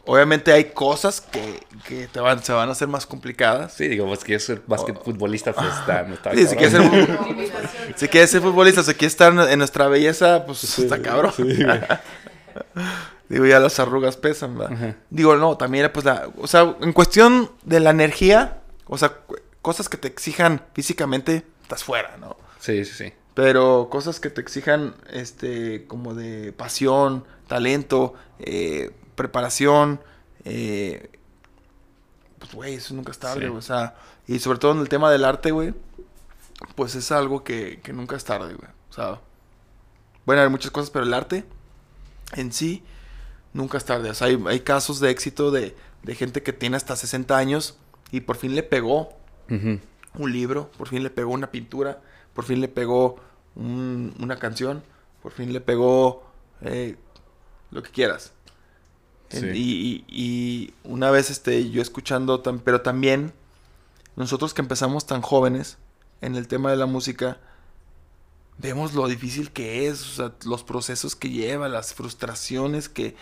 Obviamente hay cosas que, que te van, se van a hacer más complicadas. Sí, digo, pues que yo soy basquetbolista, pues está, no está Sí, si, quieres ser, si quieres ser futbolista, si quieres estar en nuestra belleza, pues está cabrón. Sí, güey. Digo, ya las arrugas pesan, ¿verdad? Ajá. Digo, no, también, pues, la, o sea, en cuestión de la energía, o sea, cosas que te exijan físicamente, estás fuera, ¿no? Sí, sí, sí. Pero cosas que te exijan, este, como de pasión, talento, eh, preparación, eh, pues, güey, eso nunca es tarde, Sí. O sea, y sobre todo en el tema del arte, güey, pues es algo que, que nunca es tarde, güey. O sea, bueno, hay muchas cosas, pero el arte en sí nunca es tarde. O sea, hay, hay casos de éxito de, de gente que tiene hasta 60 años y por fin le pegó un libro, por fin le pegó una pintura, por fin le pegó un- una canción, por fin le pegó eh, lo que quieras. En- Sí. y, y- y una vez este, yo escuchando, tam- pero también nosotros que empezamos tan jóvenes en el tema de la música, vemos lo difícil que es, o sea, los procesos que lleva, las frustraciones que,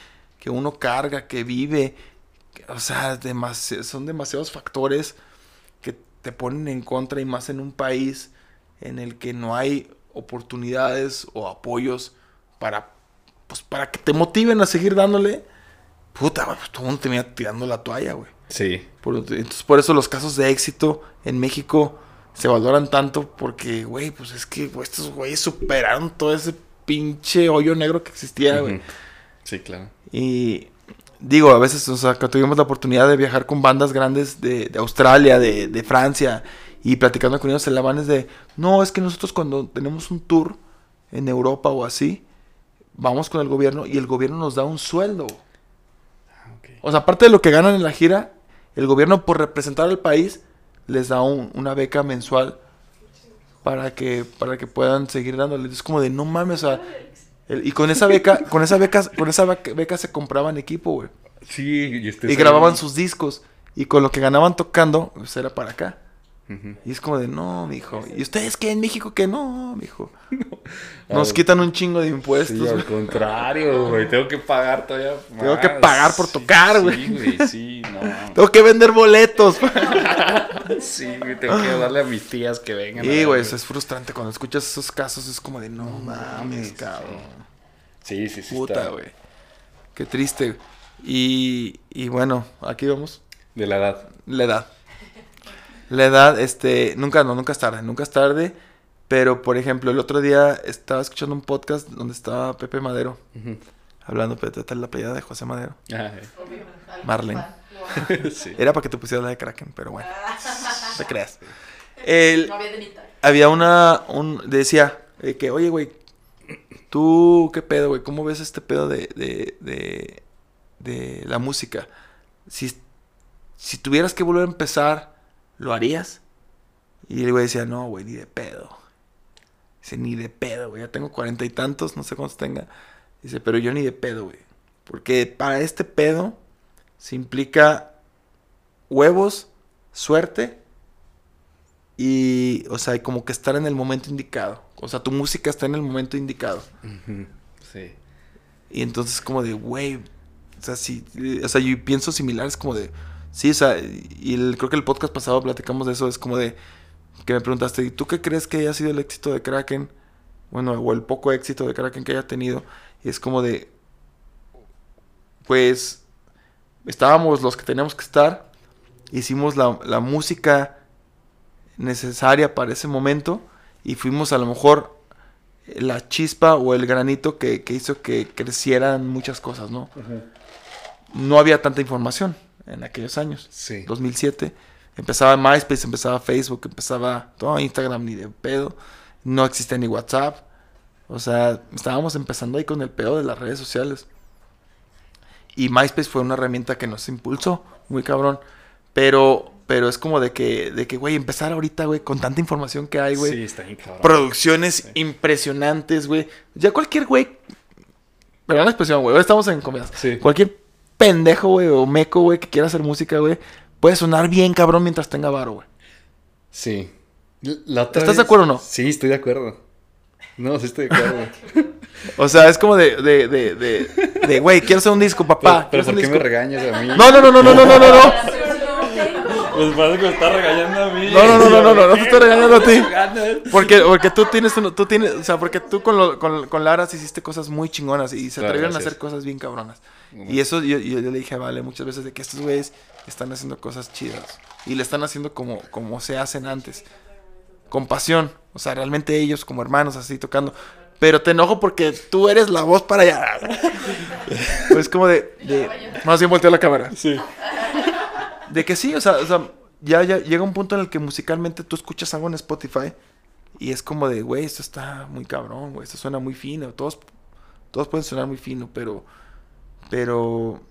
que uno carga, que vive. que- O sea, demasi- son demasiados factores que te ponen en contra y más en un país en el que no hay oportunidades o apoyos para, pues, para que te motiven a seguir dándole. Puta, pues, todo el mundo termina tirando la toalla, güey. Sí. Por, entonces, por eso los casos de éxito en México se valoran tanto porque, güey, pues es que estos güeyes superaron todo ese pinche hoyo negro que existía, güey. Sí, claro. Y digo, a veces, o sea, que tuvimos la oportunidad de viajar con bandas grandes de, de Australia, de, de Francia, y platicando con ellos en la van es de, no, es que nosotros cuando tenemos un tour en Europa o así, vamos con el gobierno y el gobierno nos da un sueldo. Ah. O sea, aparte de lo que ganan en la gira, el gobierno por representar al país les da un- una beca mensual para que para que puedan seguir dándole. Es como de no mames, o sea, el- y con esa beca, con esa beca, con esa beca, beca se compraban equipo, güey. Sí, y, este Y grababan sus discos y con lo que ganaban tocando, pues era para acá. Y es como de, no, mijo. ¿Y ustedes qué en México que no, mijo? Nos quitan un chingo de impuestos. Sí, al contrario, güey. Tengo que pagar todavía. Tengo que pagar por tocar, güey. Sí, güey, sí, no. Tengo que vender boletos. Sí, güey, tengo que darle a mis tías que vengan. ver, güey, eso es frustrante. Cuando escuchas esos casos es como de, no mames, sí. cabrón. Sí, sí, sí. Puta, güey. Qué triste. Y, y bueno, aquí vamos. De la edad. La edad. La edad, este, nunca, no, nunca es tarde, nunca es tarde. Pero, por ejemplo, el otro día estaba escuchando un podcast donde estaba Pepe Madero. Hablando, Pepe, está la playa de José Madero. Obvio, algo Marlene. sí. Era para que te pusieras la de Kraken, pero bueno. No te creas. El, no había de mitad. había una, un, decía, eh, que, oye, güey, tú, ¿qué pedo, güey? ¿Cómo ves este pedo de, de, de, de la música? Si, si tuvieras que volver a empezar, ¿lo harías? Y el güey decía, no, güey, ni de pedo. Dice, ni de pedo, güey, ya tengo cuarenta y tantos, no sé cuántos tenga. Dice, pero yo ni de pedo, güey. Porque para este pedo se implica huevos, suerte y, o sea, como que estar en el momento indicado. O sea, tu música está en el momento indicado. Sí. Y entonces como de, güey, o sea, si, o sea, yo pienso similar, es como de, Sí, o sea, y el- creo que el podcast pasado platicamos de eso, es como de que me preguntaste, ¿y tú qué crees que haya sido el éxito de Kraken? Bueno, o el poco éxito de Kraken que haya tenido. Y es como de, pues, estábamos los que teníamos que estar, hicimos la, la música necesaria para ese momento y fuimos a lo mejor la chispa o el granito que, que hizo que crecieran muchas cosas, ¿no? No había tanta información en aquellos años. Sí. 2007. Empezaba MySpace, empezaba Facebook, empezaba todo Instagram ni de pedo. No existía ni WhatsApp. O sea, estábamos empezando ahí con el pedo de las redes sociales. Y MySpace fue una herramienta que nos impulsó, muy cabrón. Pero, pero es como de que, de que, güey, empezar ahorita, güey, con tanta información que hay, güey. Sí, está bien cabrón. Producciones Sí. impresionantes, güey. Ya cualquier güey. Perdón la expresión, güey. Ahora estamos en comidas. Sí. Cualquier pendejo, güey, o meco, güey, que quiera hacer música, güey, puede sonar bien cabrón mientras tenga varo, güey. Sí. La otra ¿Estás de acuerdo o no? Sí, estoy de acuerdo. No, sí estoy de acuerdo. o sea, es como de, de, de, güey, quiero hacer un disco, papá. Pero, pero ¿por qué me regañas a mí? No, no, no, no, no, no, no, no. Pues parece que me está regañando a mí. No, no, no, no, no, no, no te estoy regañando a ti. Porque, porque tú tienes, uno- tú tienes, o sea, porque tú con, lo- con, con Laras hiciste cosas muy chingonas y se Claro, atrevieron a gracias. hacer cosas bien cabronas. Y eso yo, yo, yo le dije a Vale muchas veces de que estos güeyes están haciendo cosas chidas. Y le están haciendo como, como se hacen antes. Con pasión. O sea, realmente ellos como hermanos así tocando. Pero te enojo porque tú eres la voz para allá. Pues como de... de más bien volteo la cámara. Sí. De que sí, o sea, o sea, ya, ya llega un punto en el que musicalmente tú escuchas algo en Spotify y es como de, güey, esto está muy cabrón, güey, esto suena muy fino. Todos, todos pueden sonar muy fino, pero, pero,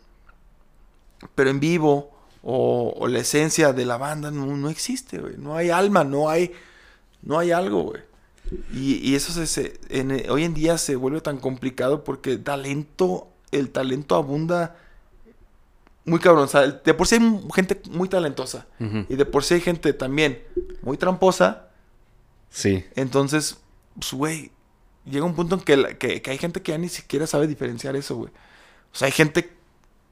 pero en vivo o, la esencia de la banda no, no existe, güey. No hay alma, no hay, no hay algo, güey. Y, eso se, hoy en día se vuelve tan complicado porque talento, el talento abunda muy cabrón. O sea, de por sí hay gente muy talentosa. Y de por sí hay gente también muy tramposa. Sí. Entonces, pues, güey, llega un punto en que, la- que, que hay gente que ya ni siquiera sabe diferenciar eso, güey. O sea, hay gente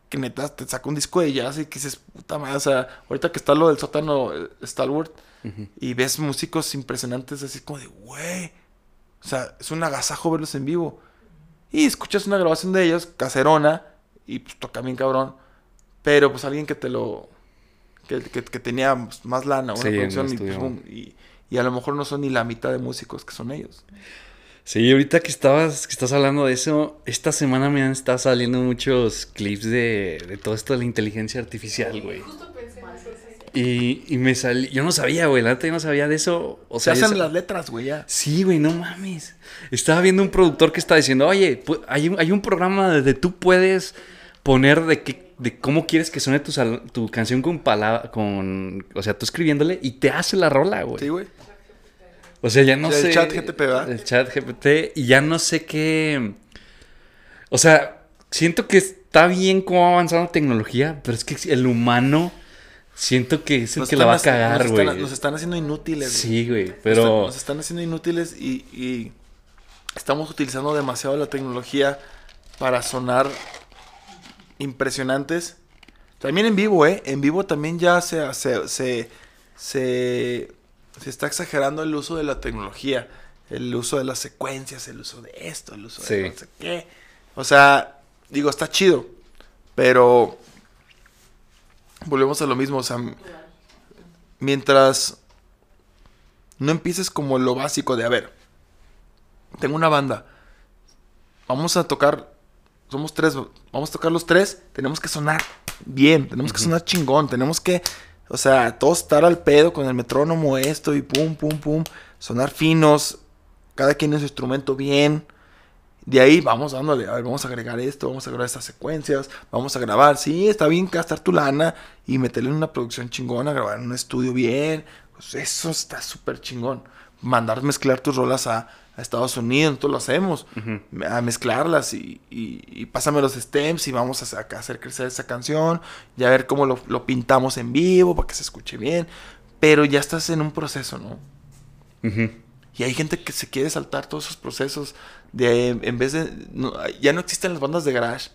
que neta te saca un disco de jazz y que dices, puta madre, o sea, ahorita que está lo del sótano eh, Stalwart Ujú. y ves músicos impresionantes así como de, güey, o sea, es un agasajo verlos en vivo. Y escuchas una grabación de ellos, caserona, y pues toca bien cabrón. Pero pues alguien que te lo. que, que- que tenía más lana, una Sí, producción, y, pues, boom, y, y a lo mejor no son ni la mitad de músicos que son ellos. Sí, ahorita que estabas, que estás hablando de eso, esta semana me han estado saliendo muchos clips de, de todo esto de la inteligencia artificial, güey. Justo pensé en eso. Y, y me salí, yo no sabía, güey, la neta yo no sabía de eso. O Se sea, hacen yo sa- las letras, güey, ya. Sí, güey, no mames. Estaba viendo un productor que está diciendo, oye, hay un, hay un programa donde tú puedes poner de qué, de cómo quieres que suene tu, sal- tu canción con palabra, con, o sea, tú escribiéndole y te hace la rola, güey. Sí, güey. O sea, ya no El sé. chat GTP, ¿verdad? El chat GPT. Y ya no sé qué. O sea, siento que está bien cómo va avanzando la tecnología, pero es que el humano. Siento que es el Nos que la va a cagar, nos güey. Nos están haciendo inútiles. güey. Sí, güey. Nos Pero. están- Nos están haciendo inútiles y, y estamos utilizando demasiado la tecnología para sonar impresionantes. También en vivo, ¿eh? En vivo también ya se, se, se, se, se está exagerando el uso de la tecnología. El uso de las secuencias, el uso de esto, el uso de no sé qué. O sea, digo, está chido. Pero volvemos a lo mismo. O sea, mientras no empieces como lo básico de, a ver, tengo una banda, vamos a tocar, somos tres, vamos a tocar los tres, tenemos que sonar bien, tenemos que sonar chingón, tenemos que, o sea, todos estar al pedo con el metrónomo, esto y pum, pum, pum, sonar finos, cada quien en su instrumento bien. De ahí vamos dándole, a ver, vamos a agregar esto, vamos a agregar estas secuencias, vamos a grabar. Sí, está bien gastar tu lana y meterle en una producción chingona, grabar en un estudio bien. Pues eso está súper chingón. Mandar mezclar tus rolas a, a Estados Unidos, nosotros lo hacemos. A mezclarlas y, y, y pásame los stems y vamos a, hacer crecer esa canción. Y a ver cómo lo, lo pintamos en vivo para que se escuche bien. Pero ya estás en un proceso, ¿no? Y hay gente que se quiere saltar todos esos procesos de en vez de no, ya no existen las bandas de garage,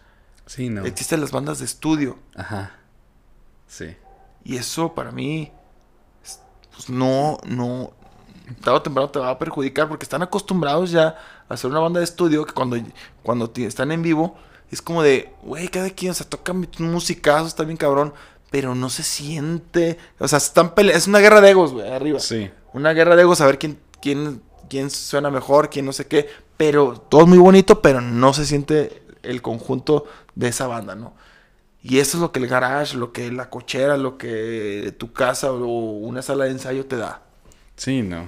Sí, no. existen las bandas de estudio. Ajá. Sí. Y eso para mí, es- pues no, no, tarde o temprano te va a perjudicar porque están acostumbrados ya a hacer una banda de estudio que cuando, cuando están en vivo es como de, güey, cada quien, o sea, tocan musicazos, está bien cabrón, pero no se siente, o sea, están pele es una guerra de egos, güey, arriba. Sí. Una guerra de egos, a ver quién, quién, quién suena mejor, quién no sé qué. Pero todo es muy bonito, pero no se siente el conjunto de esa banda, ¿no? Y eso es lo que el garage, lo que la cochera, lo que tu casa o una sala de ensayo te da. Sí, no.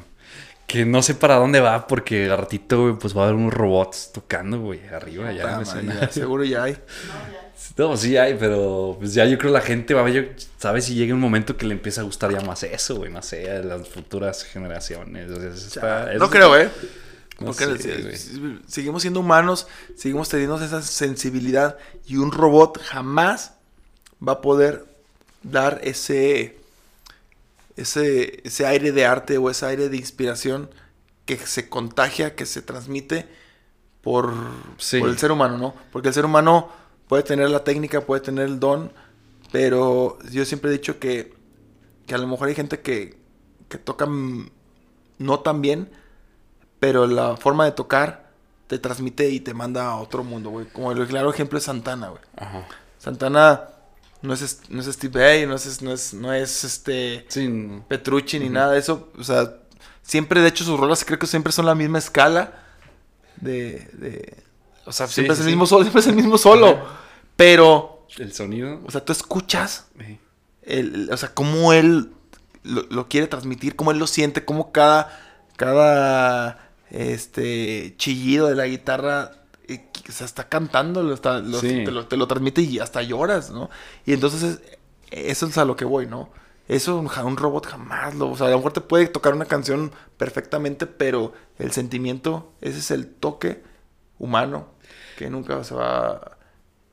Que no sé para dónde va porque al ratito, güey, pues va a haber unos robots tocando, güey, arriba ya. escenario. ya, seguro ya hay. No, sí hay, pero pues ya yo creo la gente va a ver, ¿sabes? Si llega un momento que le empieza a gustar ya más eso, güey, no sé, a las futuras generaciones. o sea, eso está- eso no está- creo, ¿eh? No sé, seguimos siendo humanos, seguimos teniendo esa sensibilidad y un robot jamás va a poder dar ese, ese, ese aire de arte o ese aire de inspiración que se contagia, que se transmite por, Sí. por el ser humano, ¿no? Porque el ser humano puede tener la técnica, puede tener el don, pero yo siempre he dicho que, que a lo mejor hay gente que, que toca no tan bien, pero la forma de tocar te transmite y te manda a otro mundo, güey. Como el claro ejemplo es Santana, güey. Ajá. Santana no es, no es Steve Vai, no es, no es, no es este Sí, no. Petrucci ni nada de eso. O sea, siempre, de hecho, sus rolas creo que siempre son la misma escala de... de o sea, Sí, siempre sí, es el mismo solo, siempre es el mismo solo. Pero, el sonido. o sea, tú escuchas el, o sea, cómo él lo, lo quiere transmitir, cómo él lo siente, cómo cada, cada este chillido de la guitarra que- o sea, está cantando, lo está- lo- Sí. te, lo, te lo transmite y hasta lloras, ¿no? Y entonces es- eso es a lo que voy, ¿no? Eso un, un robot jamás lo... O sea, a lo mejor te puede tocar una canción perfectamente, pero el sentimiento, ese es el toque humano que nunca se va...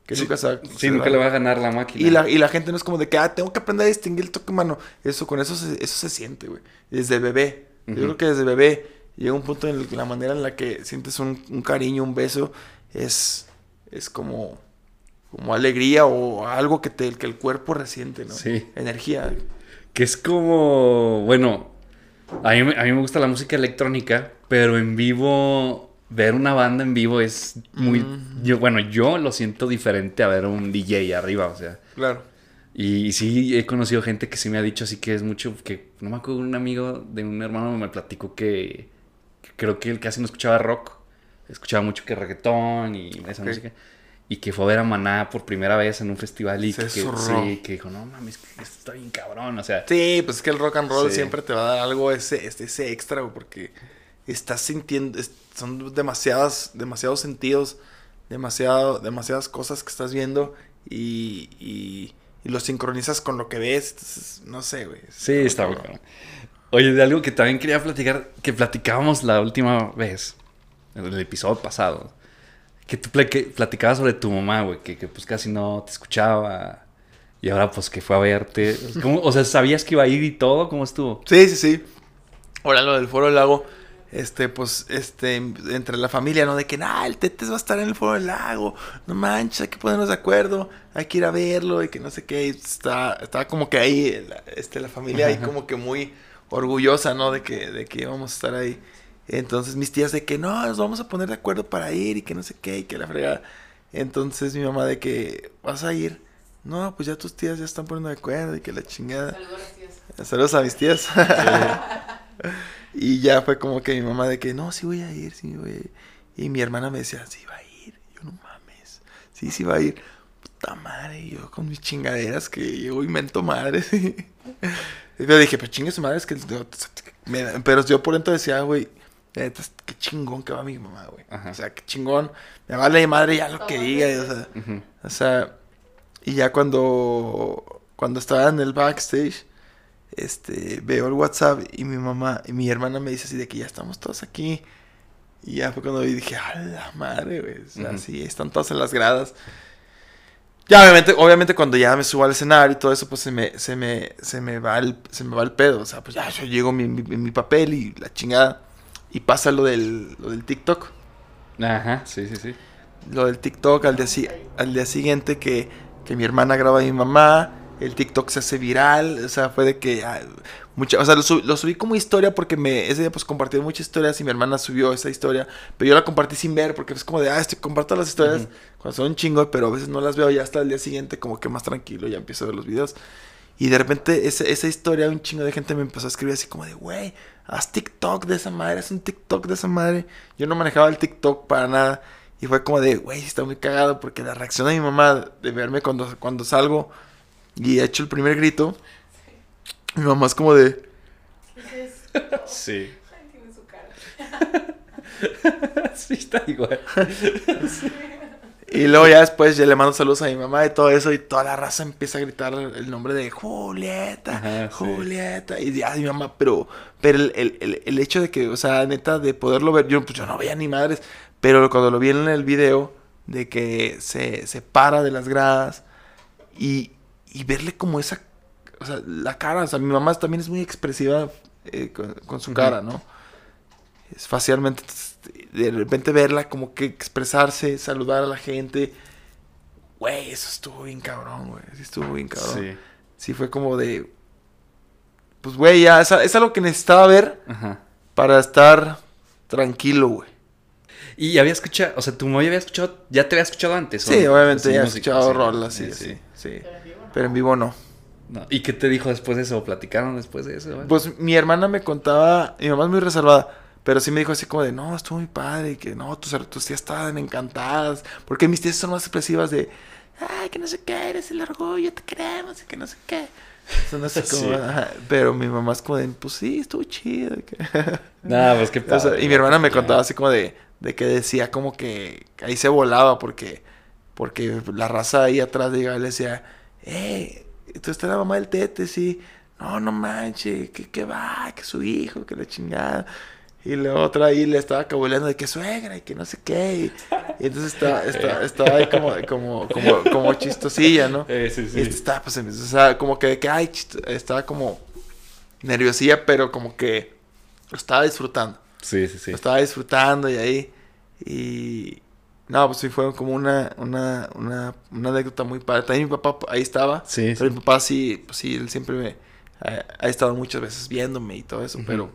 Que sí, nunca se va... sí, se nunca va- le va a ganar la máquina. y la, y la gente no es como de que, ah, tengo que aprender a distinguir el toque humano. Eso, con eso se, eso se siente, güey. Desde bebé. Yo creo que desde bebé llega un punto en el la manera en la que sientes un, un cariño, un beso, es, es como, como alegría o algo que, te, que el cuerpo resiente, ¿no? Sí. Energía. Que es como, bueno, a mí, me- a mí me gusta la música electrónica, pero en vivo, ver una banda en vivo es muy, Mm. yo, bueno, yo lo siento diferente a ver un DJ arriba, o sea. Claro. Y sí he conocido gente que sí me ha dicho así que es mucho, que no me acuerdo, un amigo de un hermano me platicó que, que creo que él casi no escuchaba rock, escuchaba mucho que reggaetón y esa música. Y que fue a ver a Maná por primera vez en un festival y Se que, sí, que dijo, no mames, esto está bien cabrón, o sea. Sí, pues es que el rock and roll Sí. siempre te va a dar algo ese, ese, ese extra, porque estás sintiendo, es- son demasiadas, demasiados sentidos, demasiado, demasiadas cosas que estás viendo y, y, y lo sincronizas con lo que ves, entonces, no sé, güey. Sí, está muy cabrón. Oye, de algo que también quería platicar, que platicábamos la última vez, en el episodio pasado, que tú pla- que platicabas sobre tu mamá, güey, que, que, pues casi no te escuchaba y ahora pues que fue a verte. ¿Cómo? O sea, ¿sabías que iba a ir y todo? ¿Cómo estuvo? Sí, sí, sí. Ahora lo del Foro del Lago, este, pues, este, entre la familia, ¿no? De que, nah, el Tetes va a estar en el Foro del Lago, no manches, hay que ponernos de acuerdo, hay que ir a verlo y que no sé qué. y está, estaba como que ahí, la, este, la familia ahí como que muy orgullosa, ¿no? De que, de que íbamos a estar ahí. Entonces mis tías de que, no, nos vamos a poner de acuerdo para ir y que no sé qué y que la fregada. Entonces mi mamá de que, ¿vas a ir? No, pues ya tus tías ya están poniendo de acuerdo y que la chingada. Saludos, tías. Saludos a mis tías. y ya fue como que mi mamá de que, no, sí voy a ir, sí voy a ir. Y mi hermana me decía, sí va a ir. Yo, no mames. Sí, sí va a ir. Puta madre. Y yo con mis chingaderas que yo invento madres. y yo dije, pero chingue su madre, es que... pero yo por dentro decía, güey, neta, qué chingón que va mi mamá, güey. Ajá. O sea, qué chingón. Me vale de madre ya lo que diga. y, o sea, o sea, y ya cuando, cuando estaba en el backstage, este, veo el WhatsApp y mi mamá y mi hermana me dice así de que ya estamos todos aquí. Y ya fue cuando vi, dije, a la madre, güey. O sea, sí, están todos en las gradas. Ya, obviamente, obviamente cuando ya me subo al escenario y todo eso, pues se me, se me, se me va el, se me va el pedo. O sea, pues ya yo llego mi, mi, mi papel y la chingada. Y pasa lo del, lo del TikTok Ajá, sí, sí, sí. lo del TikTok al día, al día siguiente que, que mi hermana graba a mi mamá el TikTok se hace viral, o sea, fue de que... ah, mucha, o sea, lo, sub- lo subí como historia porque me, ese día pues compartí muchas historias y mi hermana subió esa historia, pero yo la compartí sin ver porque es como de, ah, este, comparto las historias cuando son un chingo, pero a veces no las veo ya hasta el día siguiente como que más tranquilo, ya empiezo a ver los videos. Y de repente ese- esa historia, un chingo de gente me empezó a escribir así como de, güey, haz TikTok de esa madre, haz un TikTok de esa madre. Yo no manejaba el TikTok para nada. Y fue como de, güey, está muy cagado porque la reacción de mi mamá de verme cuando, cuando salgo y he hecho el primer grito, mi mamá es como de, Sí. ay, tiene su cara. sí, está igual. Y luego ya después ya le mando saludos a mi mamá y todo eso y toda la raza empieza a gritar el nombre de Julieta, Ajá, sí. Julieta. Y ya mi mamá, pero, pero el, el- el- el hecho de que, o sea, neta, de poderlo ver, yo, pues yo no veía ni madres, pero cuando lo vi en el video de que se, se para de las gradas y, y verle como esa, o sea, la cara, o sea, mi mamá también es muy expresiva eh, con, con su cara, ¿no? Es facialmente, de repente verla como que expresarse, saludar a la gente. Güey, eso estuvo bien cabrón, güey. Sí estuvo bien cabrón. Sí, Sí. fue como de... Pues, güey, ya es, es algo que necesitaba ver Ajá. para estar tranquilo, güey. Y había escuchado, o sea, tu novia había escuchado, ya te había escuchado antes. ¿o Sí, obviamente Sí, ya he música, escuchado sí. rolas, sí, Eh, sí, sí. Pero en vivo no. Pero en vivo no. No. ¿Y qué te dijo después de eso? ¿Platicaron después de eso? Pues mi hermana me contaba, mi mamá es muy reservada, pero sí me dijo así como de, no, estuvo muy padre, y que no, tus, tus tías estaban encantadas, porque mis tías son más expresivas de, ay, que no sé qué, eres el orgullo, te queremos, y que no sé qué. Así como, Sí. ajá, pero mi mamá es como de, pues sí, estuvo chido. Nah, pues qué O sea, padre, y mi hermana me contaba así como de, de que decía como que ahí se volaba porque, porque la raza ahí atrás de le decía, eh, tú estás la mamá del tete, sí. No, no manches, que, que va, que su hijo, que la chingada. Y la otra ahí le estaba cabuleando de que suegra y que no sé qué. Y, y entonces estaba, estaba, estaba ahí como, como, como, como chistosilla, ¿no? Eh, sí, sí. Y estaba, pues, o sea, como que, de que ay, estaba como nerviosilla, pero como que lo estaba disfrutando. Sí, sí, sí. Lo estaba disfrutando y ahí. Y. No, pues sí, fue como una, una, una, una anécdota muy padre. También mi papá ahí estaba. Sí, Pero sí. mi papá sí, pues sí, él siempre me ha, ha estado muchas veces viéndome y todo eso. Pero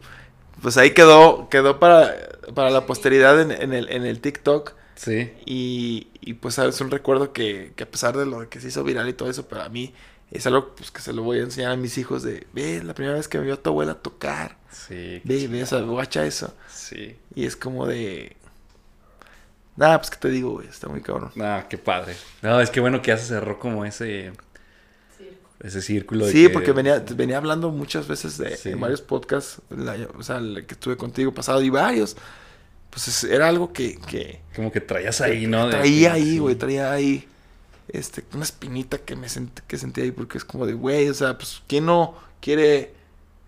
pues ahí quedó, quedó para, para la posteridad en, en el, en el TikTok. Sí. Y, y pues es un recuerdo que, que a pesar de lo que se hizo viral y todo eso, para mí es algo pues, que se lo voy a enseñar a mis hijos de, ve, la primera vez que me vio tu abuela tocar, Sí. ve, ve, o sea, guacha eso. Sí. Y es como de... Nada, pues que te digo, güey, está muy cabrón. Ah, qué padre. No, es que bueno que ya se cerró como ese. Ese círculo. de Sí, que- porque venía, venía hablando muchas veces de Sí. en varios podcasts, la- o sea, el que estuve contigo pasado y varios. Pues es- era algo que, que Como que traías ahí, ¿no? De traía ahí, sí. güey, traía ahí este, una espinita que me sent- que sentí ahí porque es como de, güey, o sea, pues, ¿quién no quiere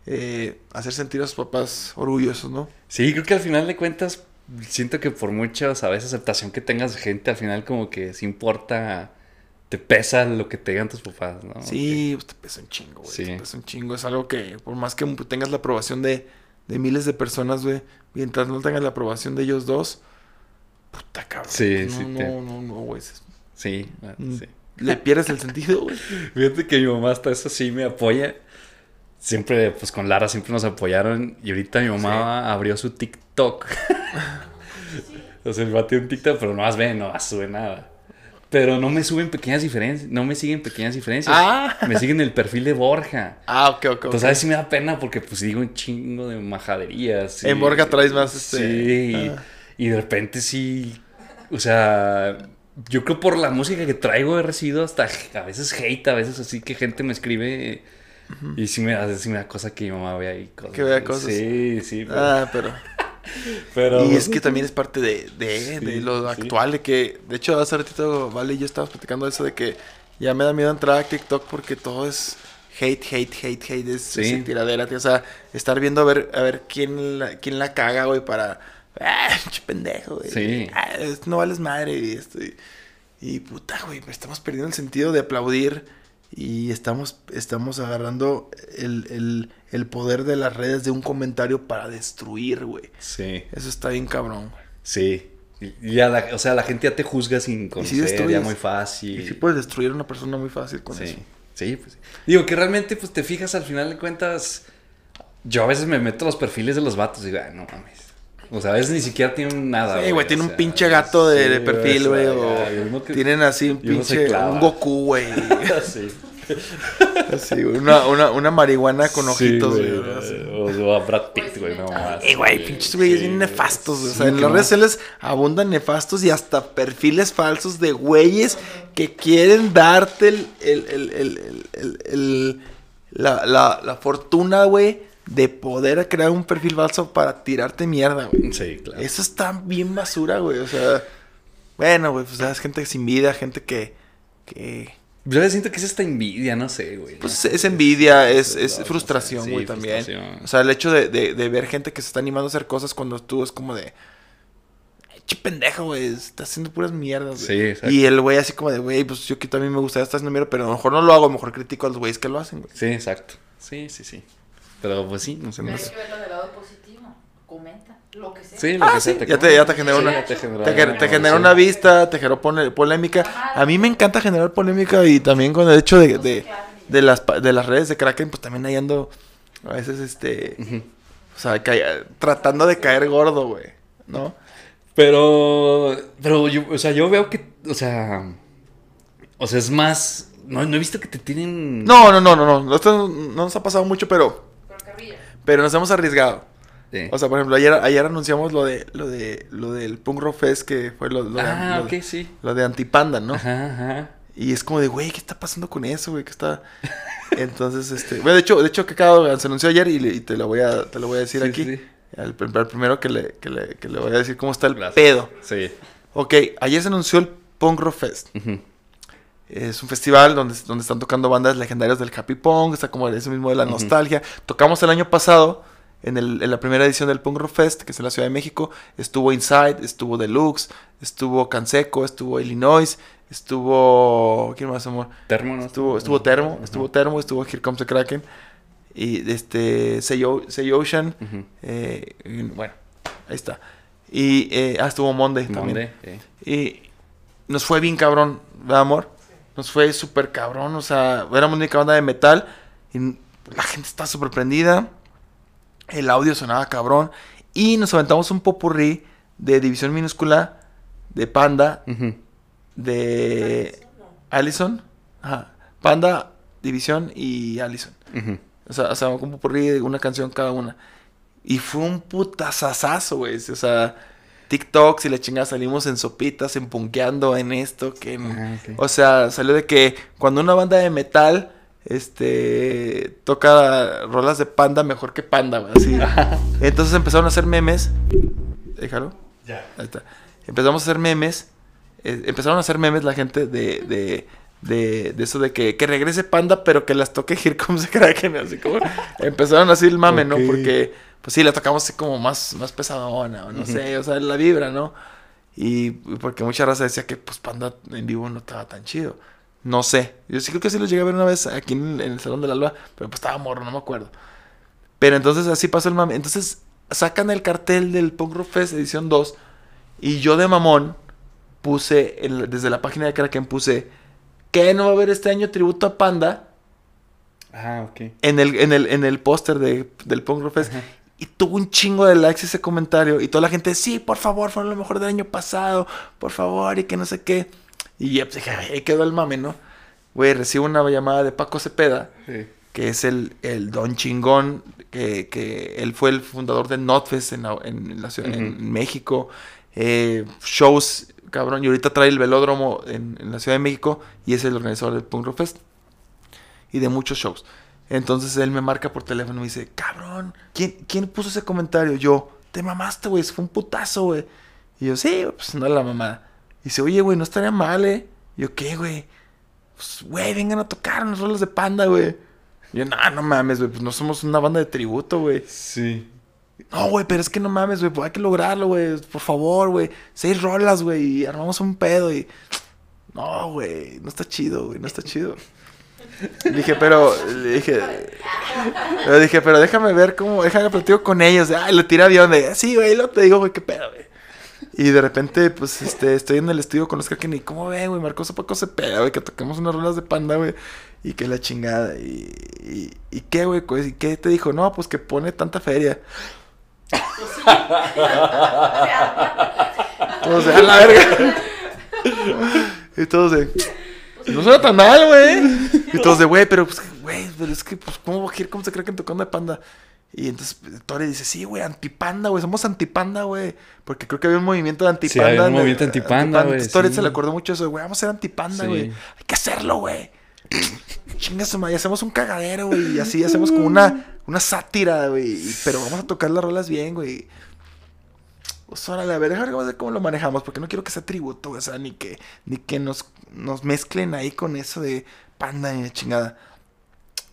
eh, hacer sentir a sus papás orgullosos, no? Sí, creo que al final de cuentas, siento que por mucha, ¿sabes? Aceptación que tengas de gente, al final como que sí importa, te pesa lo que te digan tus papás, ¿no? Sí, pues te pesa un chingo, güey. Sí. Te pesa un chingo. Es algo que, por más que tengas la aprobación de, de miles de personas, güey, mientras no tengas la aprobación de ellos dos, puta cabrón. Sí, no, sí, No, te- no, no, güey. Sí, ah, Mm. sí. Le pierdes el sentido, güey. Fíjate que mi mamá hasta eso sí me apoya. Siempre, pues con Lara siempre nos apoyaron. Y ahorita mi mamá abrió su TikTok. o sea, el vato tiene un TikTok, pero no más ve, no más sube nada. Pero no me suben pequeñas diferencias. No me siguen pequeñas diferencias. Ah. Me siguen el perfil de Borja. Ah, ok, ok. Entonces, a veces sí me da pena porque, pues, digo un chingo de majaderías. En y- Borja traes más, este, Sí. y- ah. Y de repente sí. O sea. Yo creo por la música que traigo he recibido hasta a veces hate, a veces así que gente me escribe. Y sí me, da, sí me da cosa que mi mamá vea ahí cosas. Que vea cosas. Sí, sí. Pero, Ah, pero... pero- Y es que también es parte de, de, Sí, de lo sí. actual, de que, de hecho, hace ratito, Vale y yo estábamos platicando eso, de que ya me da miedo entrar a TikTok porque todo es hate, hate, hate, hate, es, Sí. es tiradera, tío. o sea, estar viendo a ver, a ver quién la, quién la caga, güey, para, ah, pendejo, güey, Sí. Ah, no vales madre, y esto, y, y puta, güey, estamos perdiendo el sentido de aplaudir y estamos, estamos agarrando el, el, el poder de las redes de un comentario para destruir, güey. Sí, Eso está bien cabrón, güey. sí. Ya la, o sea, la gente ya te juzga sin Y sí conocer, ya destruyes. muy fácil. Y sí puedes destruir a una persona muy fácil con sí, eso. sí, pues. Digo que realmente, pues te fijas al final de cuentas. Yo a veces me meto a los perfiles de los vatos y digo, ay, no mames. O sea, a veces ni siquiera tienen nada. Sí, güey, o tiene un pinche gato de, sí, de perfil, güey. o que- tienen así un pinche. Un Goku, güey. sí. Así, güey, una, una, una marihuana con Sí, ojitos, güey. O, o a Brad Pitt, güey, no más. Eh, güey, pinches güeyes sí, bien nefastos. O sea, en las redes sociales abundan nefastos y hasta perfiles falsos de güeyes que quieren darte el, el, el, el, el- el- el- la, la, la fortuna, güey, de poder crear un perfil falso para tirarte mierda, güey. Sí, claro. Eso está bien basura, güey. O sea, bueno, güey, pues es gente sin vida, gente que. que Yo le siento que es esta envidia, no sé, güey. pues es envidia, es, es Sí, frustración, güey, también. frustración. O sea, el hecho de, de, de ver gente que se está animando a hacer cosas cuando tú es como de. Che pendejo, güey, está haciendo puras mierdas, güey. Sí, exacto. Y el güey así como de, güey, pues yo que también me gustaría estar haciendo mierda, pero a lo mejor no lo hago, a lo mejor critico a los güeyes que lo hacen, güey. Sí, exacto. Sí, sí, sí. Pero pues sí, no sé Pero hay más. que verlo del lado positivo. Comenta, lo que sea. Sí, lo Ah, que sí, sea, ya te, ya te generó Sí, una, ya te generó te, una- te generó una vista, te generó polémica. A mí me encanta generar polémica y también con el hecho de, de, de las, de las redes de Kraken, pues también ahí ando a veces, este, o sea, ca- tratando de caer gordo, güey, ¿no? Pero, pero yo, o sea, yo veo que, o sea, o sea, es más, no, no he visto que te tienen... No, no, no, no, no, esto no nos ha pasado mucho, pero, pero nos hemos arriesgado. Sí. O sea, por ejemplo, ayer, ayer anunciamos lo de, lo de, lo del Punk Rock Fest, que fue lo, lo de- ah, lo de- ok, sí. lo de Antipanda, ¿no? Ajá, ajá. Y es como de, güey, ¿qué está pasando con eso, güey? ¿Qué está...? Entonces, este... Bueno, de hecho, de hecho, que acabo, se anunció ayer y, le- y te lo voy a, te lo voy a decir Sí, aquí. sí. Al, al primero que le, que, le, que le voy a decir cómo está el Gracias. pedo. Sí. Ok, ayer se anunció el Punk Rock Fest. Es un festival donde, donde están tocando bandas legendarias del Happy Punk, está como eso mismo de la nostalgia. Tocamos el año pasado, en, el- en la primera edición del Punk Rock Fest, que es en la Ciudad de México. Estuvo Inside, estuvo Deluxe, estuvo Canseco, estuvo Illinois, estuvo... ¿Quién más, amor? Termo, ¿no? Estuvo, estuvo Termo, estuvo Termo, estuvo Here Comes the Kraken. Y este, Say, O- Say Ocean. Eh, y bueno, ahí está. Y eh, ah, estuvo Monday también. Monde, sí. Y nos fue bien cabrón, ¿verdad, amor? Nos fue súper cabrón, o sea, éramos una única banda de metal y la gente estaba súper prendida, el audio sonaba cabrón y nos aventamos un popurrí de División Minúscula, de Panda, de Allison, ajá, Panda, División y Allison. Ujú. O sea, o sea, un popurrí de una canción cada una. Y fue un putazazazo, güey. O sea, TikToks y la chingada salimos en sopitas, en punkeando, en esto, que... en- Ah. O sea, salió de que cuando una banda de metal, este, toca rolas de panda mejor que panda, güey, así. Entonces empezaron a hacer memes. Déjalo. Ya. Ahí está. Empezamos a hacer memes. eh, empezaron a hacer memes la gente de, de, de, de eso de que, que regrese Panda, pero que las toque Here Comes the Kraken. Así como empezaron así el mame, ¿no? Porque, pues sí, la tocamos así como más, más pesadona, o no sé, o sea, la vibra, ¿no? Y y porque mucha raza decía que, pues, Panda en vivo no estaba tan chido. No sé. Yo sí creo que sí lo llegué a ver una vez aquí en, en el Salón del Alba, pero pues estaba morro, no me acuerdo. Pero entonces así pasó el mame. Entonces sacan el cartel del Punk Rock Fest edición 2 y yo de mamón puse, desde la página de Kraken puse, que no va a haber este año tributo a Panda Ah, ok. en el, en el, en el póster de, del Punk Rock Fest. Y tuvo un chingo de likes ese comentario. Y toda la gente, sí, por favor, fue lo mejor del año pasado. Por favor, y que no sé qué. Y ya pues dije, ahí quedó el mame, ¿no? Güey, recibo una llamada de Paco Cepeda, Sí. que es el, el don chingón, que, que él fue el fundador de Notfest en la, en la ciudad, en. México. Eh, shows, cabrón, y ahorita trae el velódromo en, en la Ciudad de México y es el organizador del Punk Rock Fest. Y de muchos shows. Entonces él me marca por teléfono y me dice, cabrón, ¿quién, quién puso ese comentario? Yo, te mamaste, güey, fue un putazo, güey. Y yo, sí, pues no la mamada. Y dice, oye, güey, no estaría mal, eh. Y yo, ¿qué, güey? Pues, güey, vengan a tocar unos roles de panda, güey. Y yo, no, no mames, güey, pues no somos una banda de tributo, güey. Sí. No, güey, pero es que no mames, güey, pues hay que lograrlo, güey. Por favor, güey. Seis rolas, güey, y armamos un pedo y... No, güey, no está chido, güey, no está chido. Le dije, pero, le dije, le dije, pero déjame ver cómo, déjame platico con ellos. Ay, le tiré avión de, sí, güey, lo te digo, güey, qué pedo, güey. Y de repente, pues, este, estoy en el estudio con Kraken y, ¿cómo ven, güey? Marcos Paco se pega, güey, que toquemos unas rolas de panda, güey. Y que la chingada. Y, y, qué, güey, ¿y qué te dijo? No, pues que pone tanta feria. Todos de a la verga. Y todos de. No suena tan mal, güey. Y todos de, güey, pero pues, güey, pero es que, pues, ¿cómo va a ir? ¿Cómo se cree que tocando de panda? Y entonces Tori dice, sí, güey, antipanda, güey, somos antipanda, güey. Porque creo que había un movimiento de antipanda. había un movimiento antipanda, güey, sí. se le acordó mucho eso, güey, vamos a ser antipanda, Sí. güey. Hay que hacerlo, güey. Chinga su madre, hacemos un cagadero, güey. Y así hacemos como una, una sátira, güey. Pero vamos a tocar las rolas bien, güey. Pues órale, a ver, déjame ver cómo lo manejamos, porque no quiero que sea tributo, güey, o sea, ni que, ni que nos, nos mezclen ahí con eso de panda y de chingada.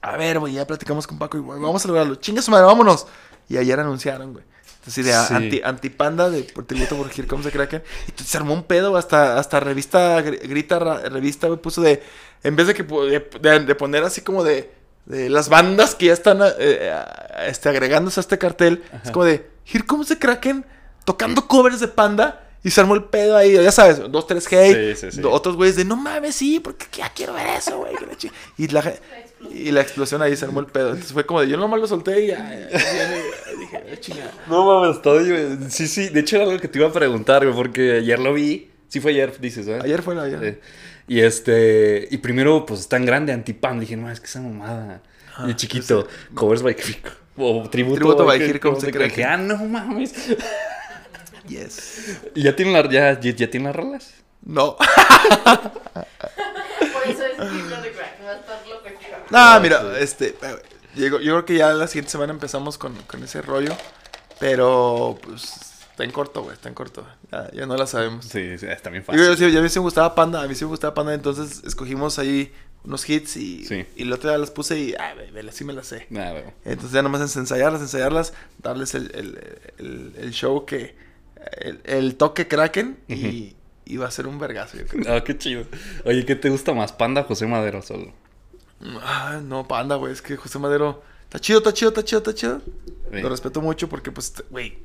A ver, güey, ya platicamos con Paco y güey, vamos a lograrlo. Chinga su madre, vámonos. Y ayer anunciaron, güey. Entonces, de Sí. anti, antipanda de por tributo por Here Comes the Kraken. Y se armó un pedo, hasta, hasta revista, Gr- grita revista, güey, puso de, en vez de que de, de- de poner así como de, de las bandas que ya están eh, eh, este, agregándose a este cartel, es como de, Here Comes the Kraken, tocando covers de panda. Y se armó el pedo ahí, ya sabes, dos, tres hate. Sí, sí, sí. Otros güeyes de, no mames, sí, porque ya quiero ver eso, güey. que la chi-". Y la, ge- y la explosión ahí se armó el pedo. Entonces fue como de, yo nomás lo solté y ya, ya, ya, ya, dije, "Ah, chingada. No mames, todo. yo- Sí, sí. De hecho, era algo que te iba a preguntar, güey, porque ayer lo vi. Sí, fue ayer, dices, ¿verdad? Ayer fue la ayer. Eh, y este. Y primero, pues tan grande, antipan. Dije, no, es que esa mamada. y de chiquito, covers by O tributo, Tributo by the the Kraken. Kraken. Ah, no mames. Yes. ¿Y ya tienen, la, ya, ya, ya tienen las rolas? No. Por eso es Hitler de Crack. Va a estar loco. No, mira, este, eh, llego- yo creo que ya la siguiente semana empezamos con, con ese rollo. Pero, pues, está en corto, güey, está en corto. Ya, ya no la sabemos. Sí, sí, está bien Yo, fácil. yo, sí, a mí sí me gustaba Panda, a mí sí me gustaba Panda, entonces escogimos ahí unos hits y, Sí. y otro día las puse y, ah, ve, sí me las sé. Güey. Entonces ya nomás es ensayarlas, ensayarlas, darles el, el, el, el show que, el, toque Kraken y, y va a ser un vergazo, yo creo. Ah, qué chido. Oye, ¿qué te gusta más, Panda José Madero solo? Ah, no, Panda, güey, es que José Madero, está chido, está chido, está chido, está chido. Sí. Lo respeto mucho porque, pues, güey,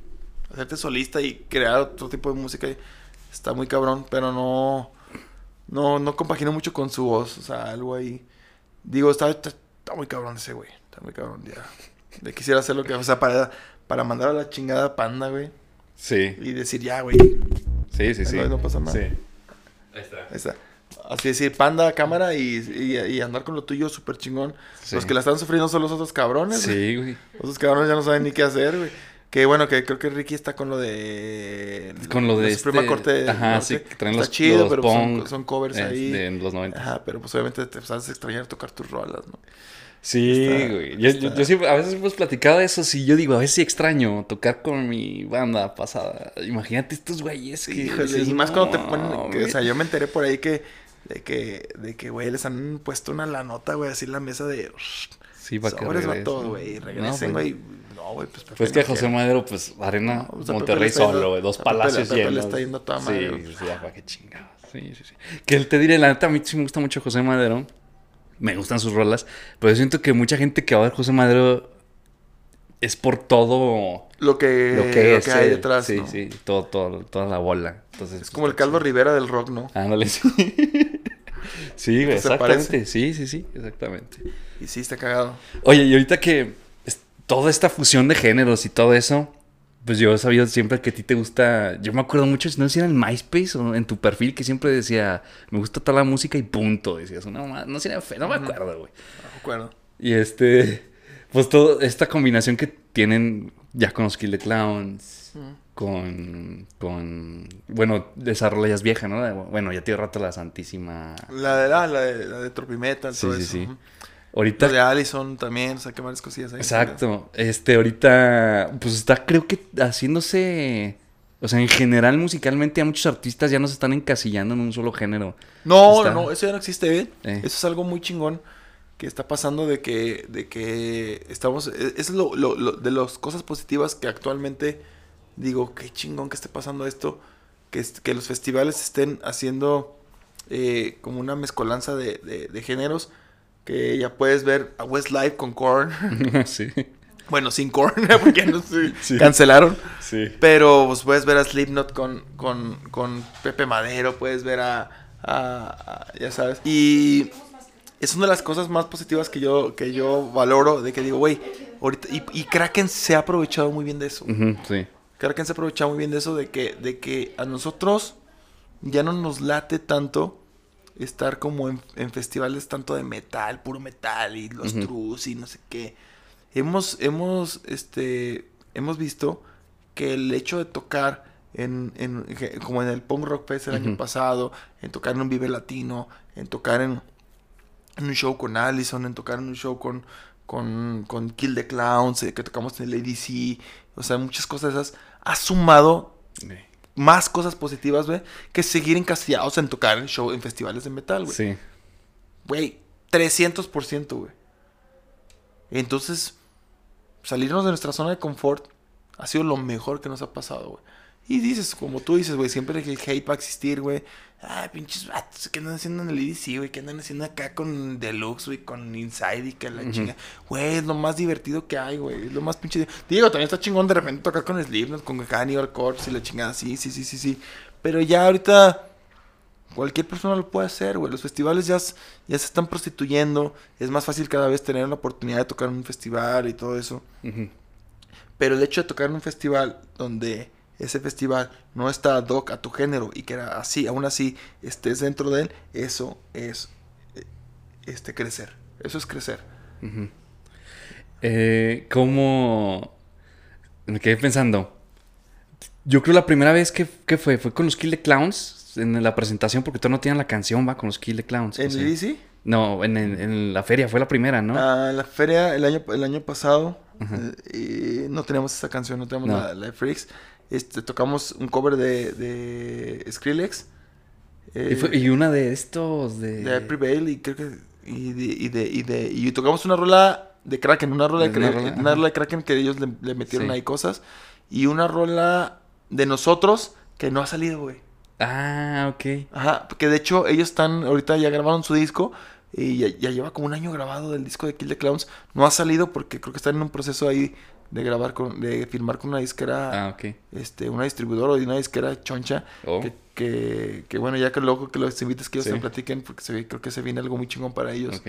hacerte solista y crear otro tipo de música está muy cabrón, pero no, no, no compagino mucho con su voz, o sea, algo ahí. Digo, está, está, está muy cabrón ese, güey, está muy cabrón, ya. Le quisiera hacer lo que, o sea, para, para mandar a la chingada Panda, güey, Sí, y decir, ya, güey, sí, sí, sí. No, no pasa nada. Sí. Ahí está. ahí está. Así decir, Panda, cámara y, y, y andar con lo tuyo súper chingón. Sí. Los que la están sufriendo son los otros cabrones. Sí, güey. Esos cabrones ya no saben ni qué hacer, güey. Que bueno, que creo que Ricky está con lo de. Con lo de la Suprema este- Corte. Ajá, sí, que traen está los- chido, los pero son, covers eh, ahí. de los 90. Ajá, pero pues obviamente te vas a extrañar tocar tus rolas, ¿no? Sí, Está- güey. Yo, yo- yo siempre, a veces hemos platicado de eso. Sí, yo digo, a veces sí extraño tocar con mi banda pasada. Imagínate estos güeyes que. Híjole, y más cuando te "No, ponen. que, o güey". sea, yo me enteré por ahí que. De que, de que, güey, les han puesto una la nota, güey, así en la mesa de. Sí, para que regresen. vato, güey. Regresen, No, güey. pues, No, güey, pues. Pues que a José. Madero, pues, Arena No, pues, Monterrey solo, güey. Dos palacios Pepe le llenos. está yendo a toda madre. Sí, sí, ya, para qué chingados. Sí, sí, sí. Que él te diré, la neta, a mí sí me gusta mucho José Madero. Me gustan sus rolas. Pero yo siento que mucha gente que va a ver José Madero es por todo Lo que, lo que es. hay él. detrás. Sí, ¿no? sí, todo, todo, toda la bola. Entonces, Es como el Calvo Rivera del rock, ¿no? Ándale, sí. sí, güey, ¿Se exactamente. Sí, sí, sí, exactamente. Y sí, está cagado. Oye, y ahorita que toda esta fusión de géneros y todo eso, pues yo he sabido siempre que a ti te gusta. Yo me acuerdo mucho, no sé si era en MySpace o en tu perfil, que siempre decía, me gusta toda la música y punto. Decías, no, no, sé, no me acuerdo, güey. No me acuerdo. Y este, pues toda esta combinación que tienen ya con los Kill the Clowns, con, con, bueno, esa rola ya es vieja, ¿no? Bueno, ya tiene rato la Santísima. La de la, la de, la de Tropimetal, Sí, todo sí, eso. sí. Ahorita La de Allison también, saqué varias cosillas ahí. Exacto. Este, ahorita, pues está, creo que haciéndose. O sea, en general, musicalmente, a muchos artistas ya no se están encasillando en un solo género. No, Está- no, eso ya no existe, ¿eh? Eh. Eso es algo muy chingón que está pasando de que, de que estamos, e- es lo, lo- lo- de las cosas positivas que actualmente digo, qué chingón que esté pasando esto, que, que los festivales estén haciendo eh, como una mezcolanza de, de- de géneros, que ya puedes ver a Westlife con Korn, sí. bueno, sin Korn, porque no sé, Sí. cancelaron. Sí. Pero pues, puedes ver a Slipknot con, con, con Pepe Madero, puedes ver a, a- a- ya sabes. Y, es una de las cosas más positivas que yo, que yo valoro, de que digo, güey, ahorita, y, y Kraken se ha aprovechado muy bien de eso. Sí. Kraken se ha aprovechado muy bien de eso, de que, de que a nosotros ya no nos late tanto estar como en, en festivales tanto de metal, puro metal, y los trus y no sé qué. Hemos, hemos, este, hemos visto que el hecho de tocar en, en- que- como en el Punk Rock Fest el año pasado, en tocar en un Vive Latino, en tocar en, en un show con Allison, en tocar en un show con, con, con Kill the Clowns, eh, que tocamos en el ADC, o sea, muchas cosas de esas, ha sumado Sí. más cosas positivas, güey, que seguir encasillados en tocar en show, en festivales de metal, güey. Sí. Güey, 300%, güey. Entonces, salirnos de nuestra zona de confort ha sido lo mejor que nos ha pasado, güey. Y dices, como tú dices, güey, siempre que el hate va a existir, güey. Ah, pinches vatos que andan haciendo en el EDC, güey, que andan haciendo acá con Deluxe, güey, con Inside y que la Ujú. chinga. Güey, es lo más divertido que hay, güey. Es lo más pinche. Digo, también está chingón de repente tocar con Slipknot, con Cannibal Corpse y la chingada. Sí, sí, sí, sí, sí. Pero ya ahorita Cualquier persona lo puede hacer, güey. Los festivales ya, ya se están prostituyendo. Es más fácil cada vez tener la oportunidad de tocar en un festival y todo eso. Pero el hecho de tocar en un festival donde ese festival no está ad hoc a tu género y que era así, aún así estés dentro de él, eso es eh, este crecer. Eso es crecer. Eh, ¿Cómo? Me quedé pensando. Yo creo la primera vez que, que fue, fue con los Kill the Clowns en la presentación, porque todavía no tenían la canción, va, con los Kill the Clowns. ¿En EDC? No, en, en- en la feria, fue la primera, ¿no? Ah, en la feria el año, el año pasado eh, y no teníamos esa canción, no teníamos No. la, la de Freaks. Este, tocamos un cover de, de Skrillex. eh, y, fue- y una de estos de... de Bale y creo que y de, y de, y de- y tocamos una rola de Kraken, una rola de, Una Kra- rola, una rola de Kraken que ellos le, le metieron Sí. ahí cosas y una rola de nosotros que no ha salido, güey. Ah, ok. Ajá, porque de hecho ellos están, ahorita ya grabaron su disco y ya, ya lleva como un año grabado del disco de Kill the Clowns. No ha salido porque creo que están en un proceso ahí de grabar con, de firmar con una disquera, Ah, este, una distribuidora o de una disquera choncha. Oh. Que, que, que bueno, ya que luego que los invites que ellos Sí. te platiquen porque se creo que se viene algo muy chingón para ellos. ok.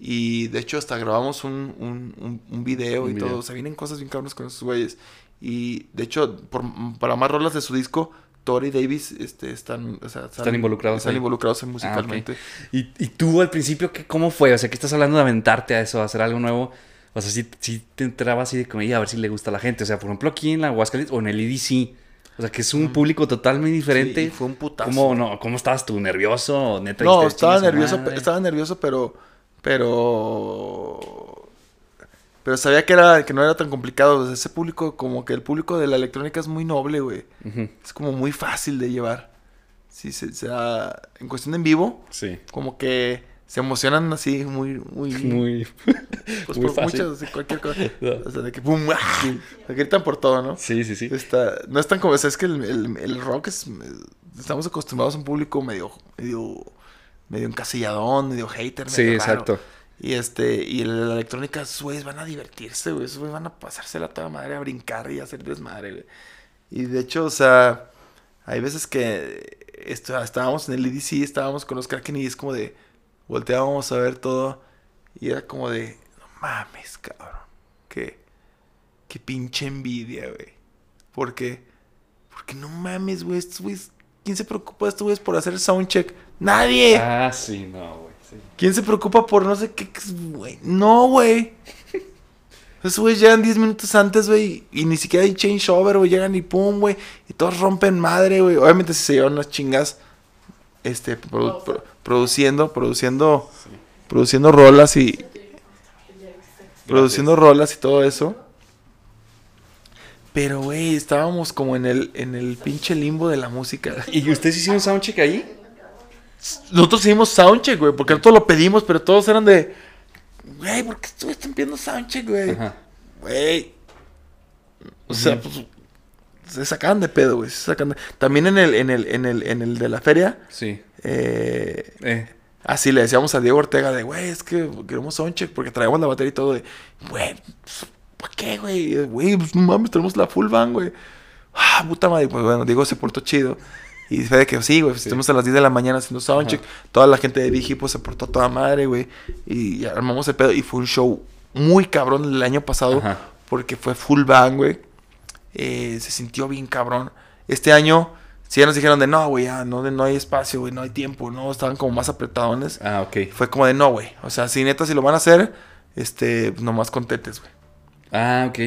Y de hecho hasta grabamos un, un, un, un video Un y video. todo. O sea, vienen cosas bien cabronas con esos güeyes. Y de hecho, por, para más rolas de su disco, Tori y Davis este, están, o sea, Están involucrados Están ahí. involucrados Ah, musicalmente. ¿Y, y tú al principio, ¿qué, ¿cómo fue? O sea, ¿qué estás hablando de aventarte a eso, a hacer algo nuevo? O sea, si, si te entraba así de como, "Y a ver si le gusta a la gente. O sea, por ejemplo, aquí en la Aguascalientes o en el EDC. O sea, que es un público totalmente diferente. Sí, fue un putazo. ¿Cómo, no, ¿Cómo estabas tú? ¿Nervioso? ¿Neta? No, estaba "Chingue su nervioso, madre"? estaba nervioso, pero, pero, pero sabía que era, que no era tan complicado. O sea, ese público, como que el público de la electrónica es muy noble, güey. Es como muy fácil de llevar. Sí, se, se da- en cuestión de en vivo, Sí. como que se emocionan así muy, muy, Muy... pues, muy por fácil. muchas, así, cualquier cosa. No. O sea, de que pum, ¡ah! Se gritan por todo, ¿no? Sí, sí, sí. Está, no es tan como, o sea, es que el, el- el rock es, estamos acostumbrados a un público medio, medio, medio encasilladón, medio hater, Sí, medio raro. exacto. Y este, y la electrónica, esos güeyes van a divertirse, güey, esos güeyes van a pasársela toda madre, a brincar y a hacer desmadre, güey. Y de hecho, o sea, hay veces que esto, estábamos en el EDC, estábamos con los Kraken y es como de, volteábamos a ver todo y era como de, no mames, cabrón, qué, qué pinche envidia, güey. ¿Por qué? Porque no mames, güey, estos güeyes, ¿quién se preocupa de estos güeyes por hacer el soundcheck? ¡Nadie! Ah, sí, no, güey. sí. ¿Quién se preocupa por no sé qué? qué- güey? No, güey. Esos güeyes llegan 10 minutos antes, güey. Y ni siquiera hay changeover, güey. Llegan y pum, güey. Y todos rompen madre, güey. Obviamente si se llevan unas chingas. Este, produ- pro- produciendo, produciendo, produciendo rolas y. Produciendo rolas y todo eso. Pero, güey, estábamos como en el, en el pinche limbo de la música. ¿Y ustedes hicieron soundcheck ahí? Nosotros hicimos soundcheck, güey, porque nosotros lo pedimos, pero todos eran de, güey, ¿por qué están pidiendo soundcheck, güey? Güey. O sea, pues, se sacaban de pedo, güey, se sacan de... También en el, en el, en el, en el de la feria, Sí. eh, Eh. así le decíamos a Diego Ortega de, güey, es que queremos soundcheck porque traemos la batería y todo de, güey, ¿para qué, güey? Güey, pues no mames, tenemos la full band, güey. Ah, puta madre, pues bueno, Diego se portó chido. Y fue de que sí, güey, pues, estuvimos a las 10 de la mañana haciendo soundcheck. Toda la gente de Vigi pues se portó a toda madre, güey. Y armamos el pedo. Y fue un show muy cabrón el año pasado. Ajá. Porque fue full bang, güey. Eh, se sintió bien cabrón. Este año, sí ya nos dijeron de no, güey, ya no, no hay espacio, güey, no hay tiempo, no, estaban como más apretadones. Ah, ok. Fue como de no, güey. O sea, si neta, si lo van a hacer, este, nomás contentes, güey. Ah, ok.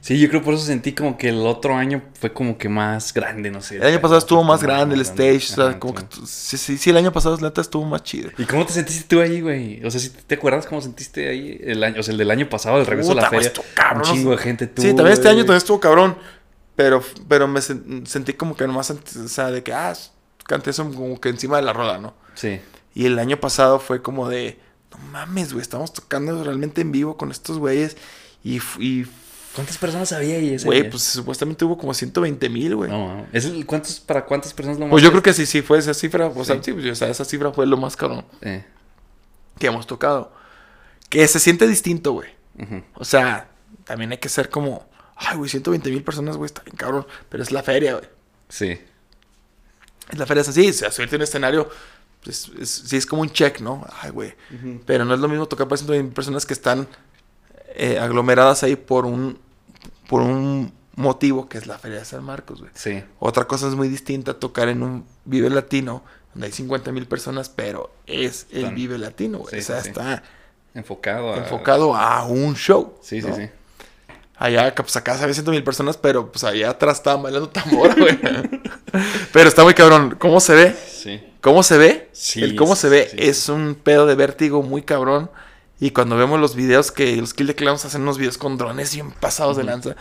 Sí, yo creo por eso sentí como que el otro año fue como que más grande, no sé. El año pasado estuvo más grande el stage, o sea, como sí. que sí, sí, sí, el año pasado neta estuvo más chido. ¿Y cómo te sentiste tú ahí, güey? O sea, ¿sí ¿te acuerdas cómo sentiste ahí el año? O sea, el del año pasado, el regreso a la Puta, feria. estuvo cabrón, Un chingo de gente tú. Sí, también este año también estuvo cabrón. Pero, pero me sen- sentí como que nomás, o sea, de que, ah, canté eso como que encima de la rola, ¿no? Sí. Y el año pasado fue como de, no mames, güey, estamos tocando realmente en vivo con estos güeyes. Y, ¿Cuántas personas había ahí ese güey, día? pues supuestamente hubo como 120 mil, güey. No, no. ¿Es el- ¿cuántos, ¿Para cuántas personas lo más? Pues yo creo que sí, sí, fue esa cifra. O sea, Sí. sí, pues, o sea, esa cifra fue lo más cabrón Eh, que hemos tocado. Que se siente distinto, güey. O sea, también hay que ser como, ay, güey, 120 mil personas, güey, está bien cabrón. Pero es la feria, güey. Sí. Es la feria, es así. O sea, subirte en un escenario, pues, es, sí es como un check, ¿no? Ay, güey. Pero no es lo mismo tocar para 120 mil personas que están eh, aglomeradas ahí por un, por un motivo que es la feria de San Marcos, güey. Sí. Otra cosa es muy distinta tocar en un Vive Latino, donde hay 50 mil personas, pero es el Vive Latino, güey. Sí, o sea, sí, está Enfocado a... enfocado a un show. Sí, sí, ¿no? sí. Allá, pues acá había 100 mil personas, pero pues allá atrás estaban bailando tambor, güey. pero está muy cabrón. ¿Cómo se ve? Sí. ¿Cómo se ve? Sí, el cómo se ve es un pedo de vértigo muy cabrón. Y cuando vemos los videos que los Kill the Clowns hacen unos videos con drones bien pasados de lanza.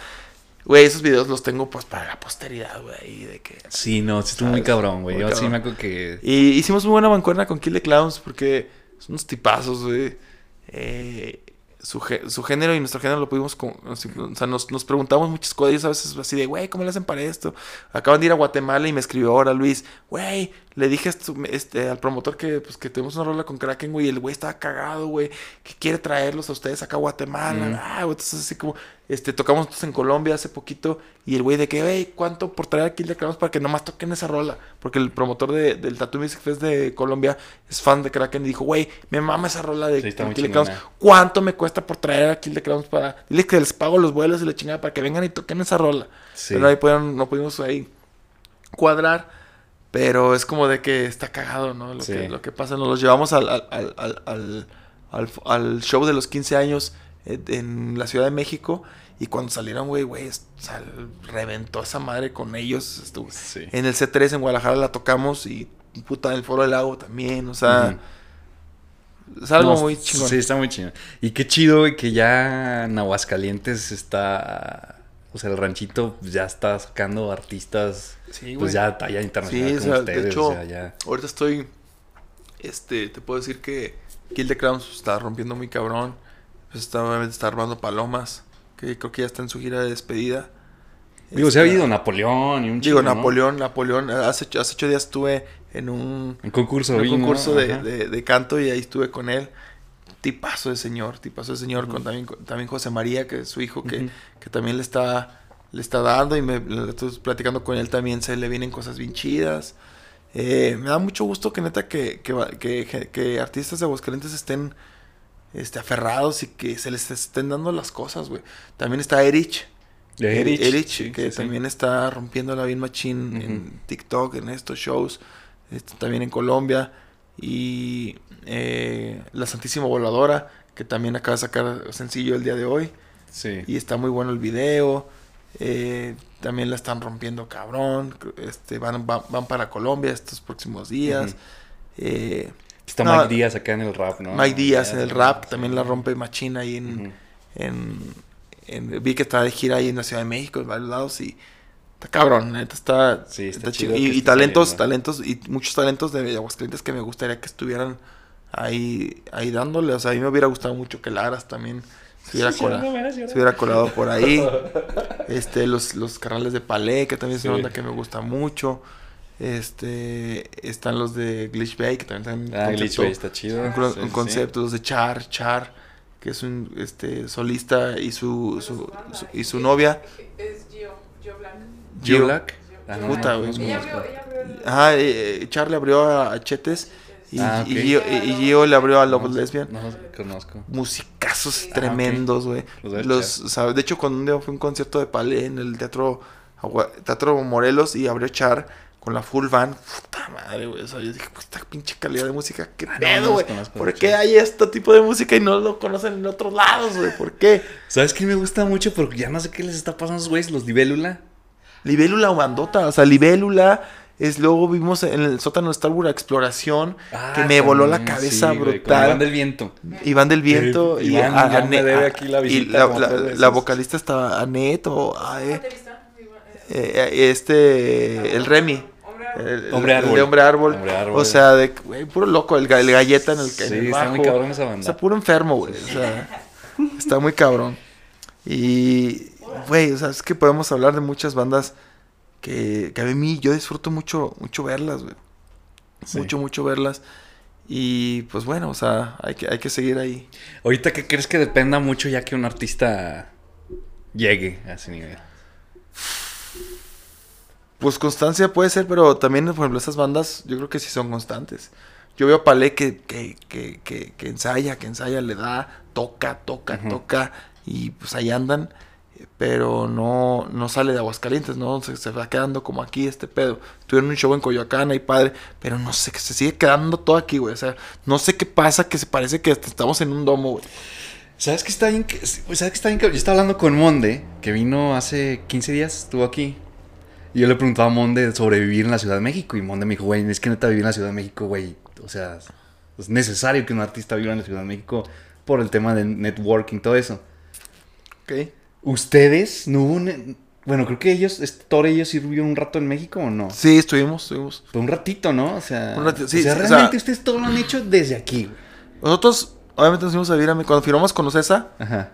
Güey, esos videos los tengo pues para la posteridad, güey. De que... Sí, no, sí estuvo muy cabrón, güey. Yo sí me acuerdo que... Y hicimos muy buena mancuerna con Kill the Clowns porque son unos tipazos, güey. Eh, su, su género y nuestro género lo pudimos... con- o sea, nos, nos preguntamos muchas cosas a veces así de, güey, ¿cómo le hacen para esto? Acaban de ir a Guatemala y me escribió ahora Luis, güey, le dije esto, este, al promotor que, pues, que tuvimos una rola con Kraken, güey, y el güey estaba cagado, güey, que quiere traerlos a ustedes acá a Guatemala. Mm. Ah, güey, entonces así como, este, tocamos nosotros en Colombia hace poquito y el güey de que, güey, ¿cuánto por traer a Kill the Clowns para que nomás toquen esa rola? Porque el promotor de- del Tattoo Music Fest de Colombia es fan de Kraken y dijo, güey, me mama esa rola de Sí, Kill the. ¿Cuánto me cuesta por traer a Kill the Clowns para... Dile que les pago los vuelos y la chingada para que vengan y toquen esa rola. Sí. Pero ahí pudieron- no pudimos ahí cuadrar. Pero es como de que está cagado, ¿no? Lo, Sí. que, lo que pasa, nos los llevamos al, al, al, al, al- show de los 15 años eh, en la Ciudad de México. Y cuando salieron, güey, güey, sea, reventó esa madre con ellos. Estuvo- Sí. En el C3 en Guadalajara la tocamos y puta, en el Foro del Lago también. O sea, es algo No, muy chingón. Sí, está muy chingón. Y qué chido, güey, que ya en Aguascalientes está... O sea, el ranchito ya está sacando artistas... Sí, pues ya talla internacional Sí, o como sea, ustedes. de hecho, o sea, ya... ahorita estoy, este, te puedo decir que Kill the Crowns está rompiendo muy cabrón. Pues está, está armando palomas, que creo que ya está en su gira de despedida. Digo, se ha Está- habido Napoleón y un Digo, chingo, ¿no? Napoleón, Napoleón. Hace, ocho- hace ocho días estuve en un, concurso, en un vino, concurso de, ajá. de- de canto y ahí estuve con él. Tipazo de señor, tipazo de señor, con también, con- también José María, que es su hijo, que, que también le está, le está dando y me le estoy platicando con él también, se le vienen cosas bien chidas. Eh, me da mucho gusto que neta que, que, que- artistas de Aguascalientes estén este, aferrados y que se les estén dando las cosas, güey. También está Erich. De Erich, Erich, sí, que sí, sí. también está rompiendo la bien machine en. TikTok, en estos shows, este, también en Colombia. Y eh, La Santísima Voladora, que también acaba de sacar sencillo el día de hoy. Sí. Y está muy bueno el video. Eh, también la están rompiendo cabrón. Este, van, van, van para Colombia estos próximos días. Eh, Está No, Mike Díaz acá en el rap, ¿no? Mike Díaz en el rap sí. también la rompe machina ahí en, en, en- vi que está de gira ahí en la Ciudad de México, en varios lados y está cabrón, neta está, Sí, está está chido chido. Y, talentos, saliendo. talentos y muchos talentos de Aguascalientes que me gustaría que estuvieran ahí, ahí dándole, o sea, a mí me hubiera gustado mucho que Laras también se hubiera, Sí, cola- sí, no, verás, se hubiera colado por ahí. Este, los, los carnales de Palé, que también es una Sí. onda que me gusta mucho. Este, están los de Glitch Bay, que también están Ah, Glitch Bay está chido. un, concepto, los de Char, Char, que es un este solista y su, su, su- y su novia. Es Gio, Gio Black. Gio Black. Ah, Puta, güey. Ajá, eh, Char le abrió a, a Chetes y, Ah, y. Gio, y- y Gio le abrió a Love Lesbian. No los conozco. Musicazos Ah, tremendos, güey. Los Los, o sea, de hecho, cuando un día fue un concierto de Palé en el teatro, teatro Morelos y abrió Char con la full band. Puta madre, güey. O sea, yo dije, pues esta pinche calidad de música, qué no pedo, los güey. ¿Por qué hay este tipo de música y no lo conocen en otros lados, güey? ¿Por qué? ¿Sabes qué me gusta mucho? Porque ya no sé qué les está pasando a esos güeyes, los Libélula. Libélula o bandota, o sea, Libélula. Es luego vimos en el sótano de Star Wars Exploración, Ah, que me voló la cabeza sí, brutal. Iván del Viento. Iván del Viento Sí, y Iván a- ya Ane- me debe a- aquí la y visita la, vocalista estaba Anet o? Igual, eh, eh, este el Remy Hombre, el, el árbol. de hombre árbol, Hombre árbol. o sea de güey, puro loco el, el galleta en el, en Sí, el está muy cabrón esa o banda. sea puro enfermo güey o sea está muy cabrón y güey o sea es que podemos hablar de muchas bandas que, que a mí yo disfruto mucho mucho verlas güey Sí. mucho mucho verlas y pues bueno o sea hay que hay que seguir ahí Ahorita, ¿qué crees que dependa mucho ya que un artista llegue a ese nivel? Pues constancia puede ser, pero también, por ejemplo, esas bandas yo creo que sí son constantes. Yo veo a Palé que, que, que, que, que ensaya, que ensaya, le da, toca, toca, toca, y pues ahí andan, pero no, no sale de Aguascalientes, ¿no? Se, se va quedando como aquí este pedo. Tuvieron un show en Coyoacán, ahí padre, pero no sé, que se sigue quedando todo aquí, güey. O sea, no sé qué pasa, que se parece que estamos en un domo, güey. ¿Sabes qué está bien? que- ¿Sabes qué está bien? Yo estaba hablando con Monde, que vino hace 15 días, estuvo aquí. Y yo le preguntaba a Monde sobre vivir en la Ciudad de México. Y Monde me dijo, güey, es que neta vivir en la Ciudad de México, güey. O sea, es necesario que un artista viva en la Ciudad de México por el tema del networking, todo eso. Ok. ¿Ustedes no hubo un- Bueno, creo que ellos, Thor, ellos sí vivieron un rato en México o no? Sí, estuvimos, estuvimos. Fue un ratito, ¿no? O sea, Un ratito, sí, o sea o realmente sea- ustedes todo lo han hecho desde aquí. Nosotros, obviamente, nos fuimos a vivir a... Cuando firmamos con Ocesa, Ajá.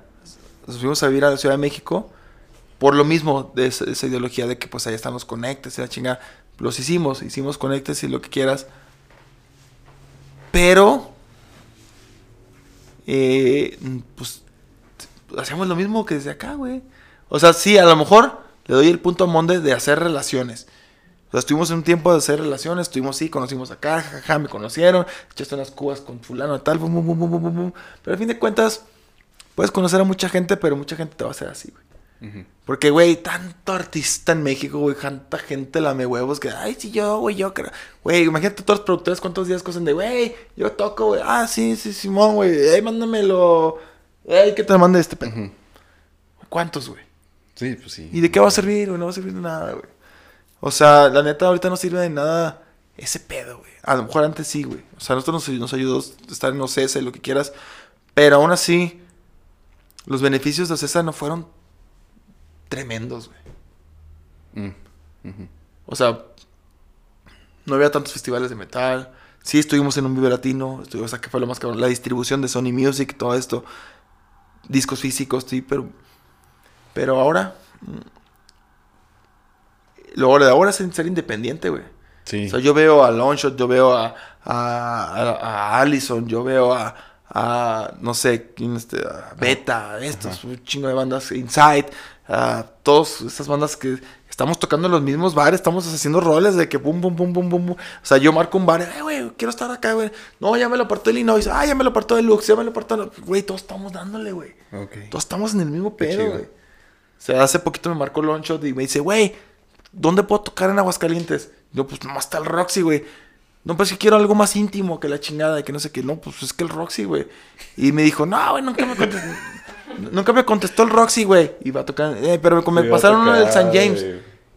nos fuimos a vivir a la Ciudad de México por lo mismo de esa, esa ideología de que pues allá están los conectes y la chingada. Los hicimos, hicimos conectes y lo que quieras. Pero, eh, pues, hacemos lo mismo que desde acá, güey. O sea, sí, a lo mejor le doy el punto a Monde de hacer relaciones. O sea, estuvimos en un tiempo de hacer relaciones, estuvimos, sí, conocimos acá, jajaja, me conocieron, echaste unas cubas con fulano y tal, bum, bum, bum, bum, bum, bum. Pero al fin de cuentas, puedes conocer a mucha gente, pero mucha gente te va a hacer así, güey. Porque, güey, tanto artista en México, güey, tanta gente lame huevos que, ay, sí, yo, güey, yo creo. Güey, imagínate todos los productores cuántos días cosen de, güey, yo toco, güey, ah, sí, sí, Simón, güey, ay, mándamelo. Ay, que te mande este pedo. Ujú. ¿Cuántos, güey? Sí, pues sí. ¿Y de qué va a servir, güey? No va a servir de nada, güey. O sea, la neta, ahorita no sirve de nada ese pedo, güey. A lo mejor antes sí, güey. O sea, a nosotros nos, nos ayudó a estar en OCESA y lo que quieras. Pero aún así, los beneficios de OCESA no fueron tremendos, güey. Mm. O sea, no había tantos festivales de metal. Sí, estuvimos en un Vive Latino. estu- O sea, que fue lo más cabrón. La distribución de Sony Music, todo esto. Discos físicos, sí, pero. Pero ahora. mm, Lo de ahora es ser independiente, güey. Sí. O sea, yo veo a Longshot, yo veo a, a, a, a Allison, yo veo a, a no sé, quién este, Beta, estos, Ajá. un chingo de bandas, Inside, a todas estas bandas que estamos tocando en los mismos bares, estamos haciendo roles de que pum, pum, pum, pum, pum, pum. O sea, yo marco un bar, eh, güey, quiero estar acá, güey. No, ya me lo apartó el Illinois, ah, ya me lo apartó el Lux, ya me lo apartó, güey, todos estamos dándole, güey. Ok. Todos estamos en el mismo Qué pedo, güey. O sea, hace poquito me marcó Longshot y me dice, güey, ¿dónde puedo tocar en Aguascalientes? Yo, pues nomás está el Roxy, güey. No, pues que quiero algo más íntimo que la chingada, que no sé qué. No, pues es que el Roxy, güey. Y me dijo, no, güey, nunca me contestó. nunca me contestó el Roxy, güey. Y va a tocar, eh, pero me, me pasaron uno del San James.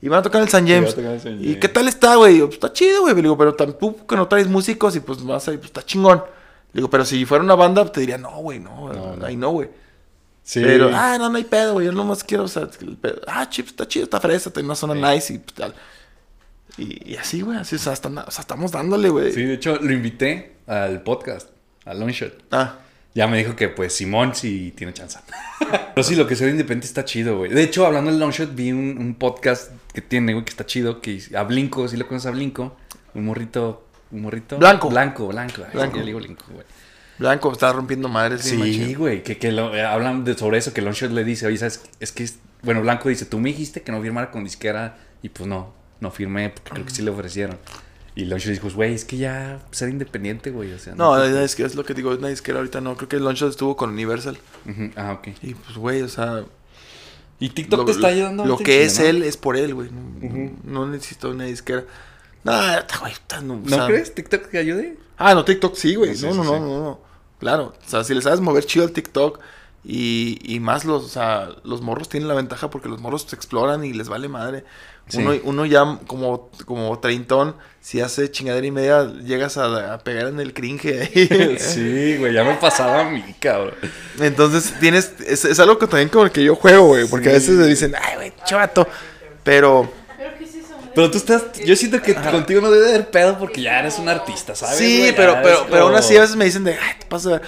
Y van a tocar el San James. el San ¿Y James. qué tal está, güey? Pues está chido, güey. Le digo, pero tampoco no traes músicos y pues vas ahí, pues está chingón. Le digo, pero si fuera una banda, te diría, no, güey, no, ahí no, güey. Sí. Pero, ah, no, no hay pedo, güey. Yo nomás quiero, o sea, el pedo. Ah, chips, está chido, está fresa, tiene una zona Sí. nice y pues, tal. Y, y así, güey, así, o sea, están- o sea, estamos dándole, güey. Sí, de hecho, lo invité al podcast, al Longshot. Ah, Ya me dijo que, pues, Simón sí tiene chance. Pero sí, lo que se ve independiente está chido, güey. De hecho, hablando del Longshot, vi un, un podcast que tiene, güey, que está chido, que a Blinko, ¿sí lo conoces a Blinko? Un morrito, un morrito. Blanco. Blanco, blanco. Ay, Blanco. Yo le digo Blinko, güey. Blanco está rompiendo madres. Sí, güey, que, que lo- eh, hablan de, sobre eso, que Longshot le dice, oye, ¿sabes? Es que, es- bueno, Blanco dice, tú me dijiste que no firmara con disquera y pues no, no firmé, porque creo que sí le ofrecieron. Y Loncho dijo, güey, es que ya ser independiente, güey, o sea. No, la disquera es lo que digo, es una disquera ahorita no. Creo que el Launchpad estuvo con Universal. Ah, ok. Y pues, güey, o sea. ¿Y TikTok lo- te está ayudando? Lo ahorita que es él es por él, güey. No, Ujú. no necesito una disquera. No, güey, no. o ¿No, sea- crees TikTok que ayude? Ah, no, TikTok sí, güey. Sí, no, sí, no, sí. no, no, no. Claro. O sea, si le sabes mover chido al TikTok y, y más los, o sea, los morros tienen la ventaja porque los morros se exploran y les vale madre. Sí. Uno, uno ya como, como treintón, si hace chingadera y media, llegas a, a pegar en el cringe ahí. sí, güey, ya me pasaba a mí, cabrón. Entonces tienes, es, es algo que también con el que yo juego, güey. Porque a veces me dicen, ay, güey, chavato. Pero ¿Pero tú estás, yo siento que contigo no debe haber pedo porque ya eres un artista, ¿sabes? sí, pero, pero, pero aún así a veces me dicen de, ay, te pasa.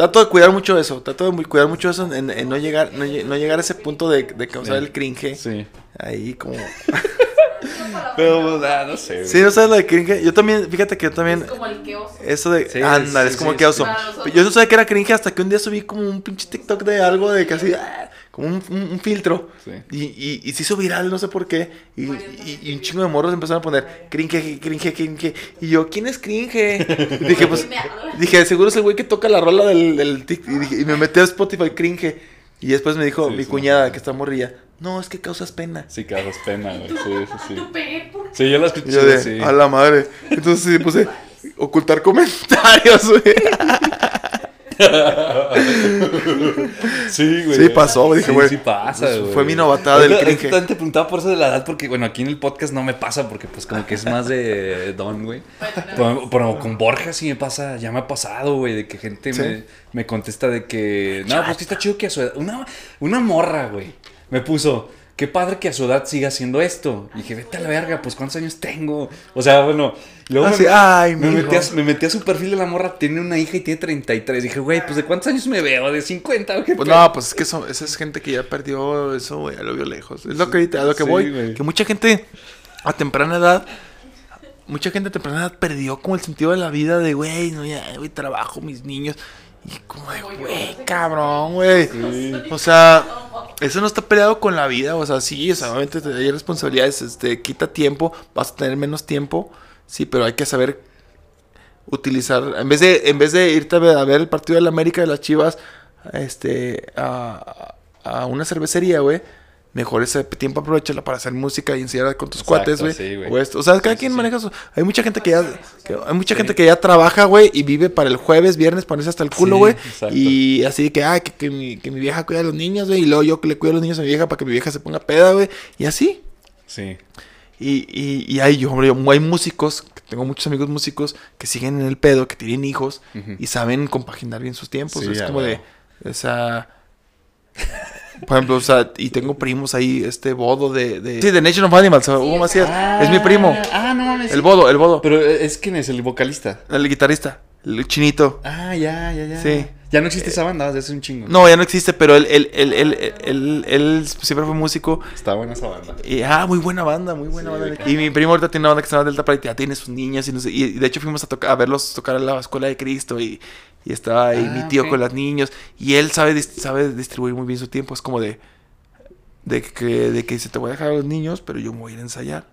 Trato de cuidar mucho eso, trato de cuidar mucho eso en, en no llegar, no, no llegar a ese punto de, de causar Sí. el cringe. Sí. Ahí como. Pero, pues, ah, no sé. güey. Sí, ¿no sabes lo de cringe? Yo también, fíjate que yo también. Es como el que oso. Eso de. Sí, Ándale, sí, es como sí, que sí. oso. Para nosotros. Yo no sabía que era cringe hasta que un día subí como un pinche TikTok de algo de casi. ah, como un, un- un filtro. Sí. Y, y, y se hizo viral, no sé por qué. Y, y- y un chingo de morros empezaron a poner cringe, cringe, cringe. Y yo, ¿quién es cringe? Y dije, pues. Dije, seguro es el güey que toca la rola del, del tic. Y, dije- y me metí a Spotify cringe. Y después me dijo Sí, mi sí, cuñada, sí. que está morrilla. No, es que causas pena. Sí, causas pena, güey. Sí, sí, sí. Tú pegué por. Sí, yo Y escuché, yo de, sí. a la madre. Entonces sí puse ocultar comentarios, güey. Sí, güey. Sí pasó. Dije, Sí, güey. sí pasa, pues, güey. Fue mi novatada del cringe. te preguntaba por eso de la edad, porque, bueno, aquí en el podcast no me pasa, porque, pues, como que es más de Don, güey. Pero, pero con Borja sí me pasa, ya me ha pasado, güey, de que gente ¿Sí? me, me contesta de que, no, pues que está chido que a su edad, una, una morra, güey, me puso, qué padre que a su edad siga haciendo esto. Y dije, vete a la verga, pues cuántos años tengo. O sea, bueno, luego Así, me, ay, me, metí a, me metí a su perfil de la morra, tiene una hija y tiene 33. Dije, güey, pues de cuántos años me veo, de 50 o qué Pues pedo?" no, pues es que eso, esa es gente que ya perdió eso, güey, ya lo vio lejos. Es lo que ahorita, a lo que Sí, voy. güey. Que mucha gente a temprana edad, mucha gente a temprana edad perdió como el sentido de la vida de, güey, no, ya, güey, trabajo, mis niños. Y como de, güey, cabrón, güey. O sea, eso no está peleado con la vida, o sea, sí, o sea, obviamente te- hay responsabilidades, este, quita tiempo, vas a tener menos tiempo, sí, pero hay que saber utilizar, en vez de, en vez de irte a ver, a ver el partido de la América de las Chivas, este, a, a una cervecería, güey, mejor ese tiempo aprovechala para hacer música y enseñar con tus Exacto, cuates, güey. sí, güey. o, esto. O sea, cada Sí, quien sí, maneja su... Hay mucha gente que ya, que- hay mucha gente que ya trabaja, güey, y vive para el jueves, viernes, ponerse hasta el culo, güey. y así de que, ah, que, que mi, que mi vieja cuida a los niños, güey, y luego yo que le cuido a los niños a mi vieja para que mi vieja se ponga peda, güey. Y así. Sí. Y, y, y hay, yo, hombre, yo- hay músicos, tengo muchos amigos músicos que siguen en el pedo, que tienen hijos y saben compaginar bien sus tiempos. Sí, es como de, huevo. Por ejemplo, o sea, y tengo primos ahí, este bodo de, de sí, de Nation of Animals, Hugo Macías, es mi primo, Ah, no mames. el bodo, el bodo, Pero eh, es quién es el vocalista. el guitarrista, el chinito. Ah, ya, ya, ya. Sí. Ya no existe esa banda, desde hace un chingo. No, ya no existe, pero él, él, él, él, él, él- él siempre fue músico. Está buena esa banda. Y, ah, muy buena banda, muy buena Sí, banda. Y mi primo ahorita tiene una banda que se llama Delta Pride, ya tiene sus niñas y no sé. Y de hecho fuimos a tocar, a verlos tocar a la escuela de Cristo y, y estaba ahí Ah, mi tío ok. con los niños. Y él sabe, sabe distribuir muy bien su tiempo. Es como de, de que, de que dice, te voy a dejar a los niños, pero yo me voy a ir a ensayar.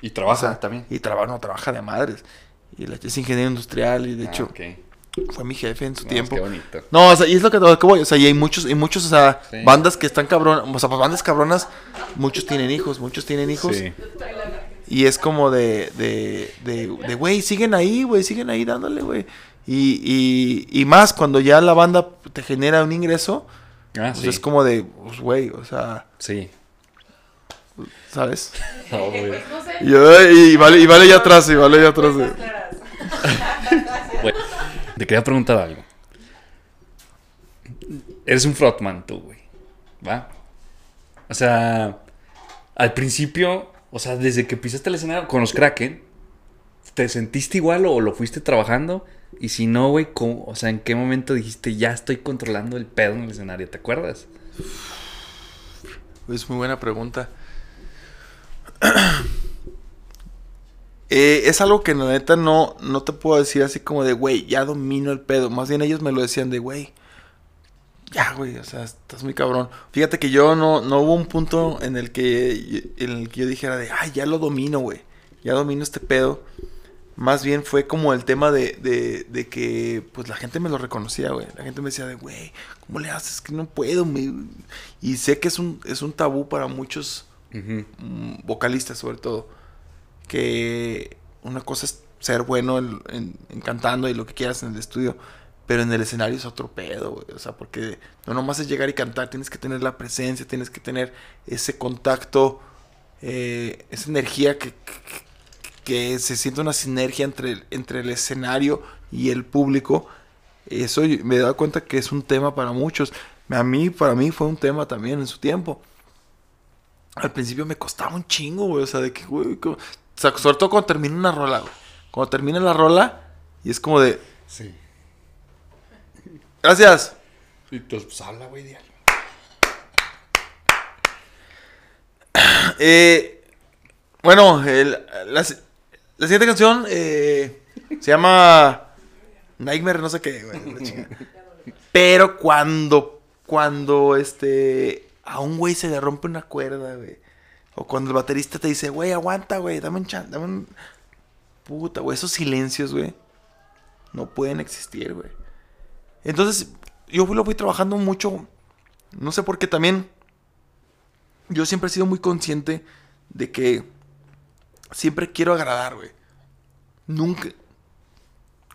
Y trabaja O sea, también. Y trabaja, no, trabaja de madres. Y es ingeniero industrial y de Ah, hecho ok. Fue mi jefe en su No, tiempo. Qué bonito. No, o sea, y es lo que, lo que voy. O sea, y hay muchos, hay muchos, o sea, Sí. bandas que están cabronas. O sea, pues, bandas cabronas, muchos tienen hijos, muchos tienen hijos. Sí. Y es como de, de, de, de, güey, siguen ahí, güey, siguen ahí dándole, güey. Y, y, y más cuando ya la banda te genera un ingreso, Ah, pues sí. es como de, pues, güey, o sea, Sí. ¿sabes? No. Pues no sé. Y, y vale, y vale ya atrás, y vale ya atrás. güey. Cuentas claras. Güey, Te quería preguntar algo. Eres un frontman tú, güey. ¿Va? O sea, al principio, o sea, desde que pisaste el escenario con los Kraken, ¿te sentiste igual o lo fuiste trabajando? Y si no, güey, ¿cómo- o sea, ¿en qué momento dijiste ya estoy controlando el pedo en el escenario? ¿Te acuerdas? Es muy buena pregunta. Eh, es algo que la neta no, no te puedo decir así como de, güey, ya domino el pedo. Más bien ellos me lo decían de, güey, ya, güey, o sea, estás muy cabrón. Fíjate que yo no, no hubo un punto en el que, en el que yo dijera de, ay, ya lo domino, güey. Ya domino este pedo. Más bien fue como el tema de, de, de que, pues la gente me lo reconocía, güey. La gente me decía de, güey, ¿cómo le haces? Que no puedo. me-". Y sé que es un, es un tabú para muchos vocalistas, sobre todo. Que una cosa es ser bueno en, cantando y lo que quieras en el estudio. Pero en el escenario es otro pedo, güey. O sea, porque no nomás es llegar y cantar, tienes que tener la presencia, tienes que tener ese contacto, eh, esa energía que, que, se siente una sinergia entre, el- entre el escenario y el público. Eso me he dado cuenta que es un tema para muchos. A mí, para mí fue un tema también en su tiempo. Al principio me costaba un chingo, güey. O sea, de que, güey, sea, sobre todo cuando termina una rola, güey. Cuando termina la rola y es como de, Sí. gracias. Y pues, pues habla, güey, diario. Eh, bueno, el- la, si- la siguiente canción eh, se llama Nightmare, no sé qué, güey. Pero cuando, cuando este, a un güey se le rompe una cuerda, güey. O cuando el baterista te dice, güey, aguanta, güey, dame un chan, dame un... Puta, güey, esos silencios, güey, no pueden existir, güey. Entonces, yo lo fui trabajando mucho, no sé por qué también yo siempre he sido muy consciente de que siempre quiero agradar, güey. Nunca.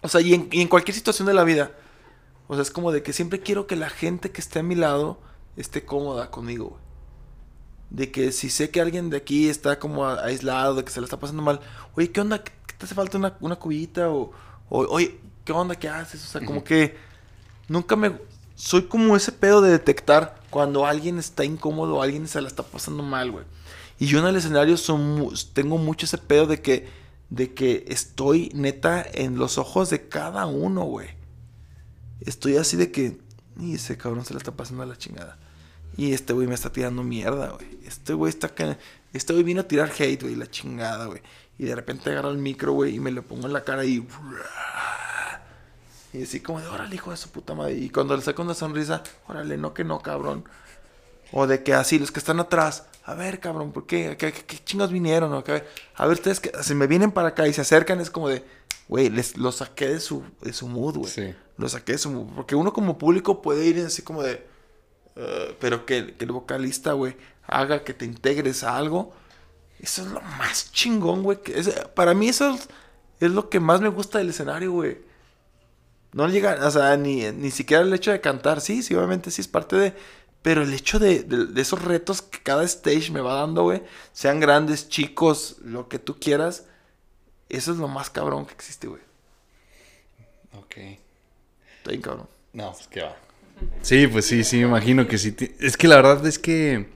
O sea, y en, y en cualquier situación de la vida. O sea, es como de que siempre quiero que la gente que esté a mi lado esté cómoda conmigo, güey. De que si sé que alguien de aquí está como a- aislado, de que se le está pasando mal, oye, ¿qué onda? ¿Qué te hace falta una, una cubita? O, o, oye, ¿qué onda? ¿Qué haces? O sea, como que nunca me... Soy como ese pedo de detectar cuando alguien está incómodo alguien se la está pasando mal, güey. Y yo en el escenario son tengo mucho ese pedo de que, de que estoy neta en los ojos de cada uno, güey. Estoy así de que, y ese cabrón se la está pasando a la chingada. Y este güey me está tirando mierda, güey. Este güey está acá. Este güey vino a tirar hate, güey, la chingada, güey. Y de repente agarro el micro, güey, y me le pongo en la cara y. Y así como de, órale, hijo de su puta madre. Y cuando le saco una sonrisa, órale, no que no, cabrón. O de que así, los que están atrás, a ver, cabrón, ¿por qué? ¿Qué, qué, qué chingos vinieron? o qué? A ver, ustedes que si me vienen para acá y se acercan, es como de, güey, les lo saqué de su, de su mood, güey. Sí. Lo saqué de su mood. Porque uno como público puede ir así como de, "Eh", pero que, que el vocalista, güey, haga que te integres a algo. Eso es lo más chingón, güey. que para mí eso es, es lo que más me gusta del escenario, güey. No llega, o sea, ni, ni siquiera el hecho de cantar, sí, sí, obviamente sí es parte de... Pero el hecho de, de- de esos retos que cada stage me va dando, güey, sean grandes, chicos, lo que tú quieras, eso es lo más cabrón que existe, güey. Ok. Está bien cabrón. No, pues qué va. Sí, pues sí, sí, me imagino que sí. Es que la verdad es que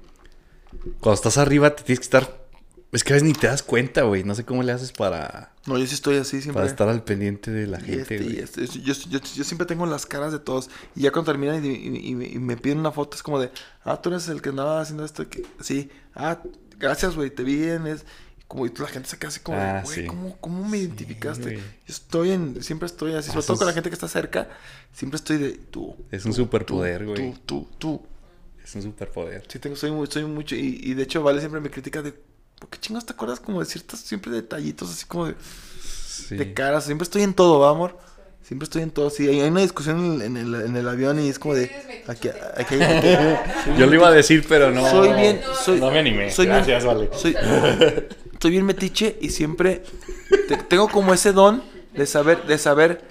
cuando estás arriba te tienes que estar... Es que a veces ni te das cuenta, güey. No sé cómo le haces para, No, yo sí estoy así siempre. para estar al pendiente de la Y gente, este, güey. este, yo, yo- yo siempre tengo las caras de todos. Y ya cuando terminan y, me- y me piden una foto, es como de, ah, tú eres el que andaba haciendo esto. Que, sí, ah, gracias, güey, te vi en. Es, como, y la gente se queda así como, de, Ah, güey, sí. ¿cómo, ¿cómo me identificaste? Yo estoy en, siempre estoy así, sobre Ah, todo con la gente que está cerca, siempre estoy de, tú. Es un superpoder, tú, güey. Tú, tú, tú. Es un superpoder. Sí, tengo, soy, muy, soy mucho. Y, y de hecho, Vale siempre me critica de, ¿por qué chingados te acuerdas como de ciertos, siempre detallitos así como de Sí. de caras. Siempre estoy en todo, ¿va, amor? Siempre estoy en todo. Sí, hay hay una discusión en el, en el avión y es como de. Aquí, aquí, aquí- Yo lo iba a decir, pero no. Soy bien. Soy, No me animé. soy bien- Gracias, vale. Soy, soy bien metiche y siempre te- tengo como ese don de saber, de saber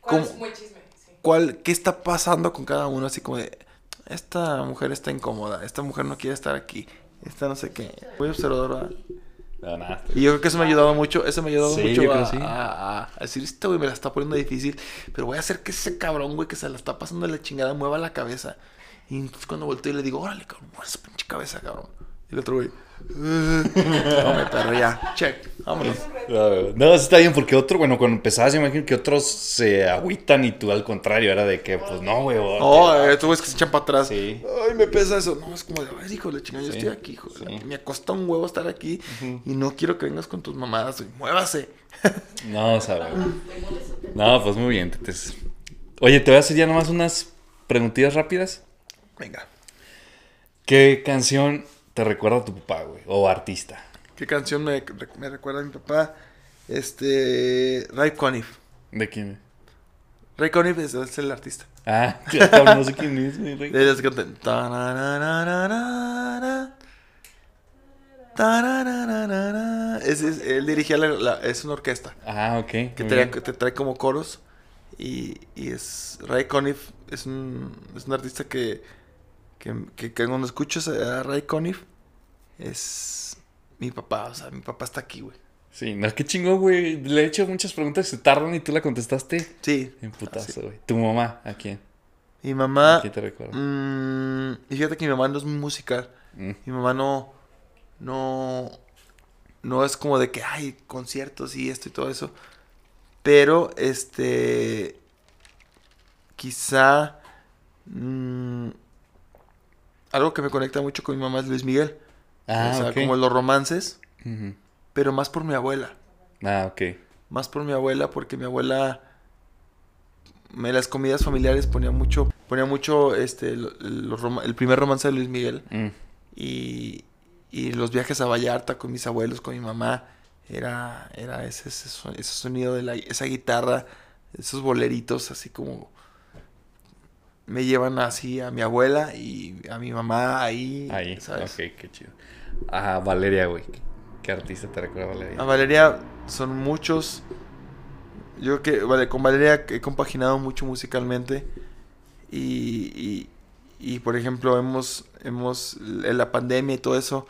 ¿Cuál ¿Cómo? es muy chisme? Sí. cuál, qué está pasando con cada uno. Así como de. Esta mujer está incómoda. Esta mujer no quiere estar aquí. Esta no sé qué. Muy observador, ¿verdad? No, nada. Y yo creo que eso me ha ayudado mucho, eso me ha ayudado Sí, mucho yo a, creo sí. a- a- a decir, este güey me la está poniendo difícil, pero voy a hacer que ese cabrón, güey, que se la está pasando de la chingada, mueva la cabeza. Y entonces cuando volteo y le digo, órale, cabrón, mueve esa pinche cabeza, cabrón. Y el otro güey, no me perro ya, check, vámonos. No, no, está bien, porque otro, bueno, cuando empezabas, yo imagino que otros se agüitan y tú al contrario, era de que, pues no, güey. o- Oh, eh, estos güeyes que se echan para atrás. Sí. Ay, me pesa eso. No, es como de, ay, hijo de chingada, yo estoy aquí, hijo. sí. Me cuesta un huevo estar aquí y no quiero que vengas con tus mamadas. güey. Muévase. No, o sea, güey. No, pues muy bien. Oye, te voy a hacer ya nomás unas preguntillas rápidas. Venga. ¿Qué canción te recuerda a tu papá, güey? O artista. ¿Qué canción me, me recuerda a mi papá? Este. Ray Conniff. ¿De quién? Ray Conniff es, es el artista. Ah, claro, no sé quién es, güey. De las que. Es, es- él dirigía la, la- es una orquesta Ah, ok. que te, te trae como coros y, y es Ray Conniff es un, es un artista que, que, que, que cuando escuchas a Ray Conniff es mi papá, o sea, mi papá está aquí, güey. Sí, no, qué chingón, güey. Le he hecho muchas preguntas y se tardan y tú la contestaste. Sí. En así. putazo, güey. ¿Tu mamá? ¿A quién? Mi mamá ¿A quién te recuerda? Mm, y fíjate que mi mamá no es muy musical. Mm. Mi mamá no, no, no es como de que hay conciertos y esto y todo eso. Pero, este, quizá, mm, algo que me conecta mucho con mi mamá es Luis Miguel. Ah, o sea, como los romances, pero más por mi abuela. Ah, ok. Más por mi abuela, porque mi abuela en las comidas familiares ponía mucho, ponía mucho este el primer romance de Luis Miguel Mm. y, y los viajes a Vallarta con mis abuelos, con mi mamá, era, era ese, ese, ese sonido de la, esa guitarra, esos boleritos así como me llevan así a mi abuela y a mi mamá ahí, Ahí, ¿sabes? ok, qué chido. Ah, Valeria, güey. ¿Qué artista te recuerda a Valeria? A Valeria son muchos. Yo creo que vale, con Valeria he compaginado mucho musicalmente. Y, y, y, por ejemplo, hemos, hemos, en la pandemia y todo eso,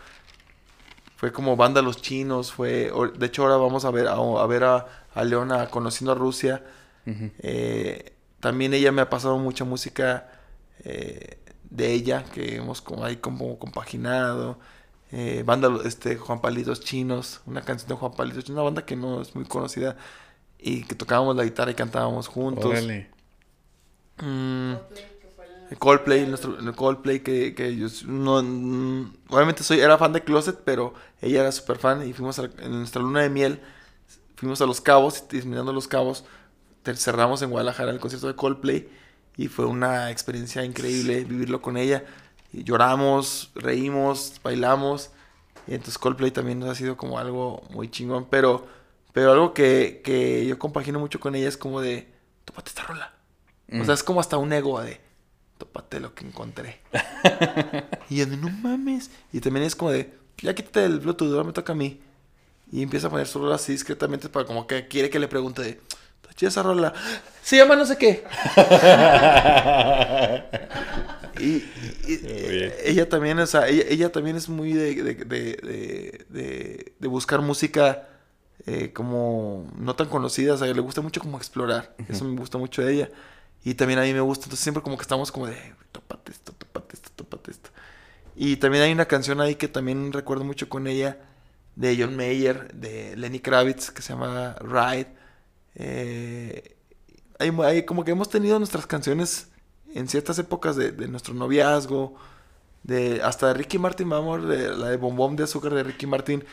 fue como banda Los Chinos. fue De hecho, ahora vamos a ver a, a ver a, a Leona conociendo a Rusia. Eh, también ella me ha pasado mucha música eh, de ella que hemos como ahí como compaginado. Eh, banda este Juan Palitos Chinos, una canción de Juan Palitos Chinos, una banda que no es muy conocida y que tocábamos la guitarra y cantábamos juntos. Órale. Mm, Coldplay, el- Coldplay, nuestro, el Coldplay que, que yo no, mm, obviamente soy, era fan de Closet, pero ella era súper fan y fuimos a la- en nuestra luna de miel, fuimos a Los Cabos y terminando Los Cabos, cerramos en Guadalajara el concierto de Coldplay y fue una experiencia increíble vivirlo con ella. Y lloramos, reímos, bailamos y entonces Coldplay también nos ha sido como algo muy chingón, pero, pero algo que, que yo compagino mucho con ella es como de, tópate esta rola. O Mm. sea, es como hasta un ego de, tópate lo que encontré. y yo de, no mames. Y también es como de, ya quítate el Bluetooth, ahora me toca a mí. Y empieza a poner su rola así discretamente para como que quiere que le pregunte de, ¿está chida esa rola? Se llama no sé qué. y, ella también, o sea, ella, ella también es muy de, de, de, de- buscar música eh, como no tan conocida, o sea, le gusta mucho como explorar. Eso me gusta mucho de ella. Y también a mí me gusta, entonces siempre como que estamos como de, tópate esto, tópate esto, tópate esto. Y también hay una canción ahí que también recuerdo mucho con ella, de John Mayer, de Lenny Kravitz, que se llama Ride. Eh, hay, hay como que hemos tenido nuestras canciones en ciertas épocas de, de nuestro noviazgo, de hasta de Ricky Martin, vamos, de, la de Bombón de Azúcar de Ricky Martin,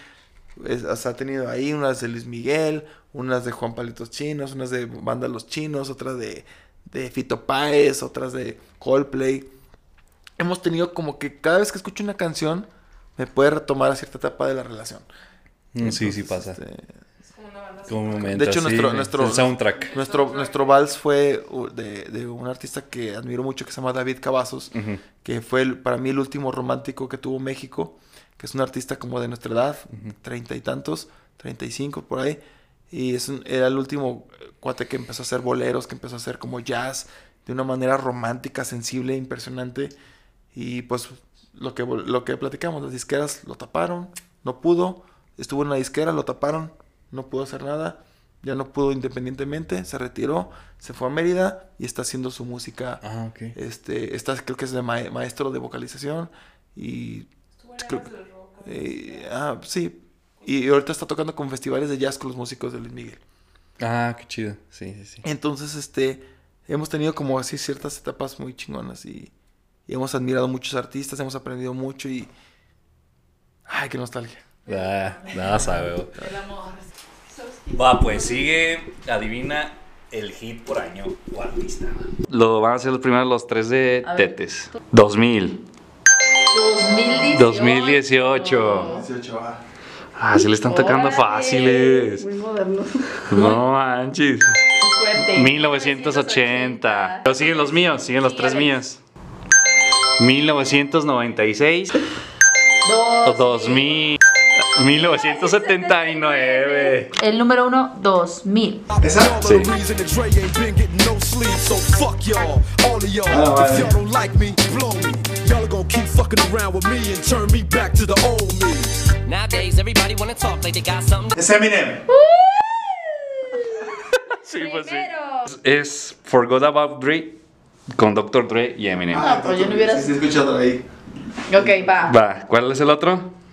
es- hasta ha tenido ahí unas de Luis Miguel, unas de Juan Palitos Chinos, unas de Banda Los Chinos, otras de, de Fito Páez, otras de Coldplay. Hemos tenido como que cada vez que escucho una canción me puede retomar a cierta etapa de la relación. Mm, sí, sí pasa. este, De hecho, nuestro- nuestro- El soundtrack. nuestro, nuestro vals fue uh, de, de un artista que admiro mucho que se llama David Cavazos, Ujú. que fue el- para mí el último romántico que tuvo México, que es un artista como de nuestra edad, treinta y tantos, treinta y cinco por ahí, y es un- era el último eh, cuate que empezó a hacer boleros, que empezó a hacer como jazz, de una manera romántica, sensible, impresionante, y pues lo que, lo que platicamos, las disqueras lo taparon, no pudo, estuvo en una disquera, lo taparon, no pudo hacer nada, ya no pudo independientemente, se retiró, se fue a Mérida y está haciendo su música Ah, ok. este, esta creo que es de ma- maestro de vocalización y Estuvo en creo- Alas del Rock. eh, ah, sí. Y ahorita está tocando con festivales de jazz con los músicos de Luis Miguel. Ah, qué chido. Sí, sí, sí. Entonces, este, hemos tenido como así ciertas etapas muy chingonas y, y hemos admirado muchos artistas, hemos aprendido mucho y... Ay, qué nostalgia. Ah, nada sabe. El amor. Va, pues sigue, adivina el hit por año o artista. Lo van a hacer los primeros los tres de A ver. Tetes. 2000. 2018. 2018. 18 va. Ah, se le están tocando Órale, fáciles. Muy modernos. No manches. Qué suerte. 1980. Pero siguen los míos, siguen los tres míos. 1996 o Dos. 2000. 1979. El número uno, 2000. ¿Esa? Sí. The reason that Dre ain't been getting no sleep, so fuck y'all, all of y'all. Ah, vale. If y'all don't like me, blow me. Y'all are gonna keep fucking around with me and turn me back to the old me. Nowadays, everybody wanna talk like they got something. Es Eminem. Sí, pues sí. Es Forgot About Dre con Dr. Dre y Eminem. Ah, pero yo no hubiera- Sí, sí, escuchando ahí. Ok, va. Va, ¿cuál es el otro?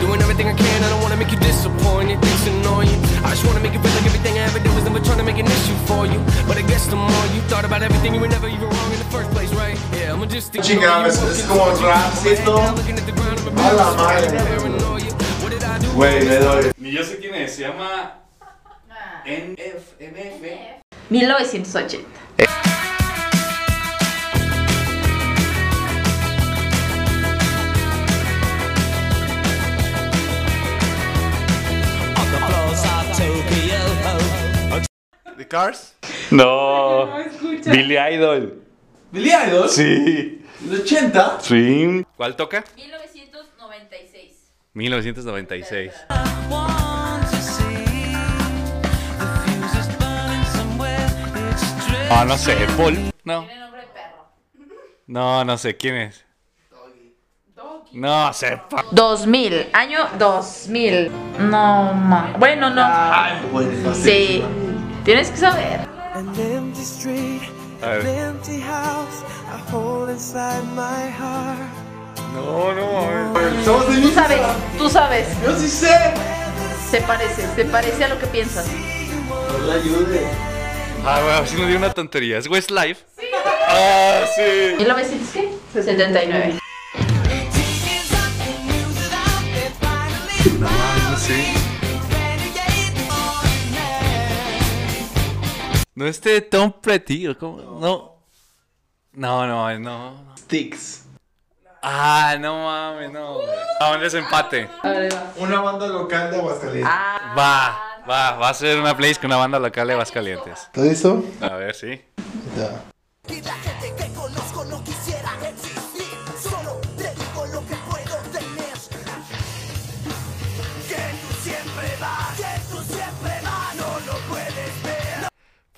Doing everything I can, I don't wanna make you disappointed. It's annoying. I just wanna make it feel like everything I ever did was never trying to make an issue for you. But I guess the more you thought about everything, you were never even wrong in the first place, right? Yeah, I'm just Chingada, es- es como rapcito. A la madre. Güey, le doy. Ni yo sé quién es, se llama NF, NF. 1980. ¿The Cars? No, Billy Idol. ¿Billy Idol? Sí. ¿De 80? Sí. ¿Cuál toca? 1996. 1996. Ah, no sé, Paul. No. Tiene nombre de perro. No, no sé quién es. No sé. pa- 2000. Año 2000. No, ma. Bueno, no. Ay, güey, Sí. Tienes que saber. An empty street, A ver. empty house, a hole inside my heart. No, no. Somos de Tú sabes, tú sabes. Yo sí sé. Se parece, se parece a lo que piensas. No le ayude. Ah, bueno, si no dio una tontería. ¿Es Westlife? Sí. Ah, sí. 1900 qué? 79. Sí. No este Tom Petty, ¿o cómo? No. No, no, no. Sticks. Ah, no mames, no. Ah, un desempate. A. Una banda local de Aguascalientes. Ah, Va, va, va a ser una playlist con una banda local de Aguascalientes. ¿Estás listo? A ver, sí. Ya.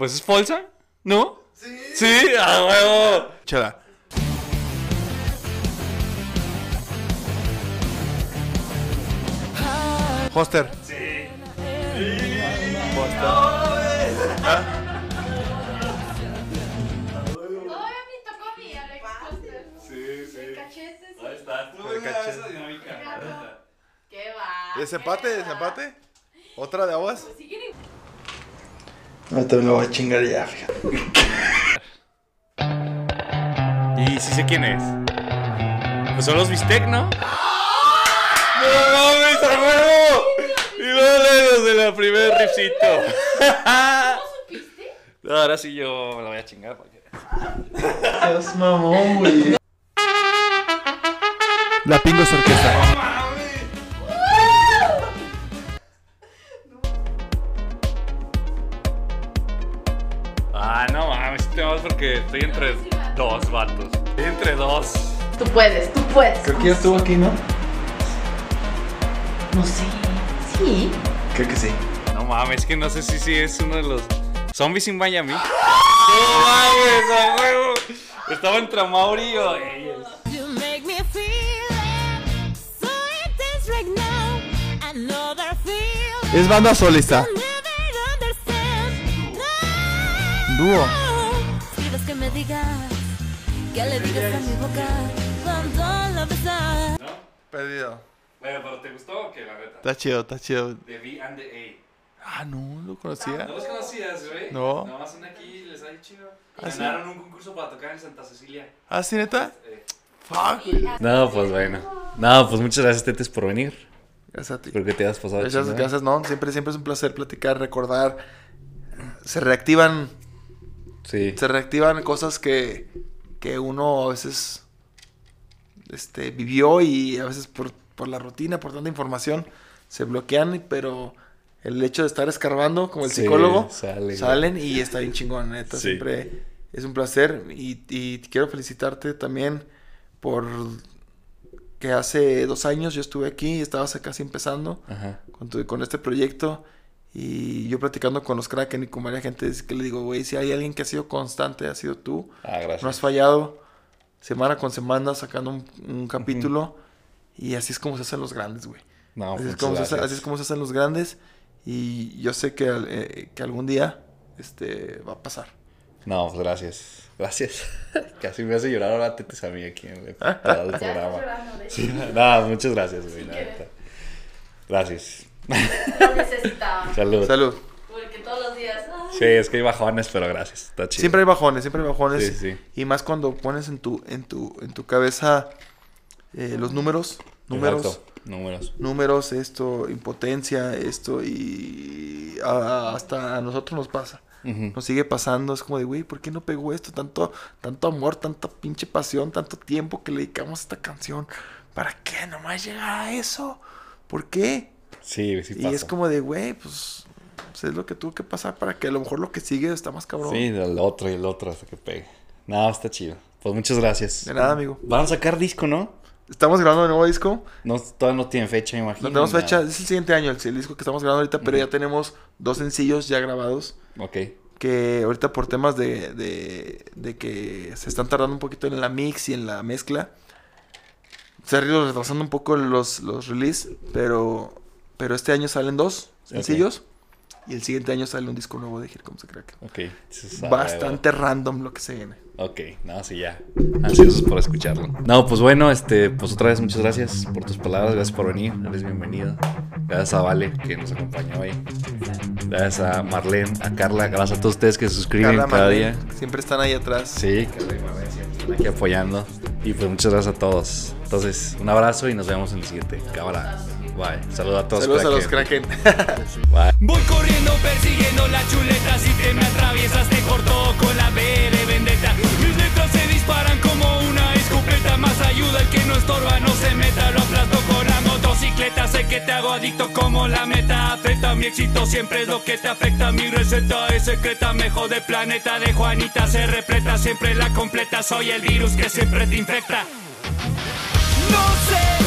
Pues es Folsa, ¿no? Sí. Sí, a huevo. Chala. Hoster. Todavía me tocó a mí, Alex Foster. Sí, sí. Sí. Ahí está. Tú El cachete. esa dinámica. ¿Qué va? ¿Desempate? ¿Desempate? ¿Otra de aguas? Ahorita me lo voy a chingar ya, fíjate. Y sí sé quién es. Pues son los Bistec, ¿no? ¡No mames, a huevo! Y los de la primer. ¿Cómo supiste? Ahora sí yo me la voy a chingar. porque- Dios mamón, güey. La Pingos Orquesta. Porque estoy entre dos vatos. Estoy entre dos. tú puedes, tú puedes. Creo que ya estuvo aquí, ¿no? No sé. Sí. Creo que sí. No mames, que no sé si sí es uno de los zombies in Miami. No mames, a huevo. Estaba entre Mauri y ellos. You make me feel it. So intense right now. Another feeling. Es banda solista. Dúo. Que le digas a mi boca. Cuando lo besas. Perdido. Bueno, pero ¿te gustó o qué, la neta? Está chido, está chido. The B and the A. Ah, no, lo conocía. los conocías, güey? No. Nada más son aquí, les ha chido. ¿Ah, sí? Ganaron un concurso para tocar en Santa Cecilia. ¿Ah, sí, neta? Eh. Fuck, güey. No, pues bueno. No, pues muchas gracias, Tetes, por venir. Gracias a ti. Creo que te has pasado Gracias, chingón. gracias, no. Siempre, siempre es un placer platicar, recordar. Se reactivan, Sí. se reactivan cosas que, que uno a veces este, vivió y a veces por, por la rutina, por tanta información, se bloquean, pero el hecho de estar escarbando como el Sí, psicólogo, sale, salen y está bien chingón, neta. Sí. Siempre es un placer y, y quiero felicitarte también por que hace dos años yo estuve aquí y estabas casi empezando Ajá. con, tu- con este proyecto y yo platicando con los Kraken y con varias gente es que le digo, güey, si hay alguien que ha sido constante, ha sido tú. Ah, gracias. No has fallado semana con semana sacando un, un capítulo y así es como se hacen los grandes, güey. No, así, es como se hace- así es como se hacen los grandes y yo sé que, eh, que algún día este, va a pasar. No, pues gracias. Gracias. Casi me hace llorar ahora Tetes a mí aquí en el, todo el programa. Sí, no, muchas gracias, güey. neta. Gracias. Lo necesitaba. Salud. Salud. Porque todos los días. ay, Sí, es que hay bajones, pero gracias. Está chido. Siempre hay bajones, siempre hay bajones. Sí, sí. Y más cuando pones en tu, en tu, en tu cabeza eh, los números, números, Exacto. Números. números, esto, impotencia, esto, y a- hasta a nosotros nos pasa. Nos sigue pasando, es como de, güey, ¿por qué no pegó esto? Tanto, tanto amor, tanta pinche pasión, tanto tiempo que le dedicamos a esta canción. ¿Para qué nomás llegar a eso? ¿Por qué? Sí, sí y es como de, güey, pues, pues, es lo que tuvo que pasar para que a lo mejor lo que sigue está más cabrón. Sí, el otro y el otro hasta que pegue. No, está chido. Pues muchas gracias. De nada, amigo. Van a sacar disco, ¿no? Estamos grabando un nuevo disco. No, todavía no tienen fecha, me imagino. No tenemos nada. fecha, es el siguiente año, el, el disco que estamos grabando ahorita, pero ya tenemos dos sencillos ya grabados. Ok. Que ahorita por temas de, de, de que se están tardando un poquito en la mix y en la mezcla, se ha ido retrasando un poco los, los release, pero, pero este año salen dos sencillos y el siguiente año sale un disco nuevo de Here Comes the Kraken. Ok. Bastante random lo que se viene. Ok, no, sí, ya. Ansiosos por escucharlo. No, pues bueno, este, pues otra vez muchas gracias por tus palabras, gracias por venir, eres bienvenido. Gracias a Vale que nos acompañó hoy. Gracias a Marlene, a Carla, gracias a todos ustedes que se suscriben Carla, cada Marlene, día. Siempre están ahí atrás. Sí, Carla y Marlene siempre están aquí apoyando. Y pues muchas gracias a todos. Entonces, un abrazo y nos vemos en el siguiente. Cámara. Bye. Saludos a todos. Saludos a los Kraken. Kraken. Bye. Voy corriendo persiguiendo la chuleta Si te me atraviesas te corto con la B de vendetta Mis letras se disparan como una escopeta Más ayuda el que no estorba, no se meta Lo aplasto con la motocicleta Sé que te hago adicto como la meta Afecta mi éxito, siempre es lo que te afecta Mi receta es secreta, me jode planeta De Juanita se repleta, siempre la completa Soy el virus que siempre te infecta no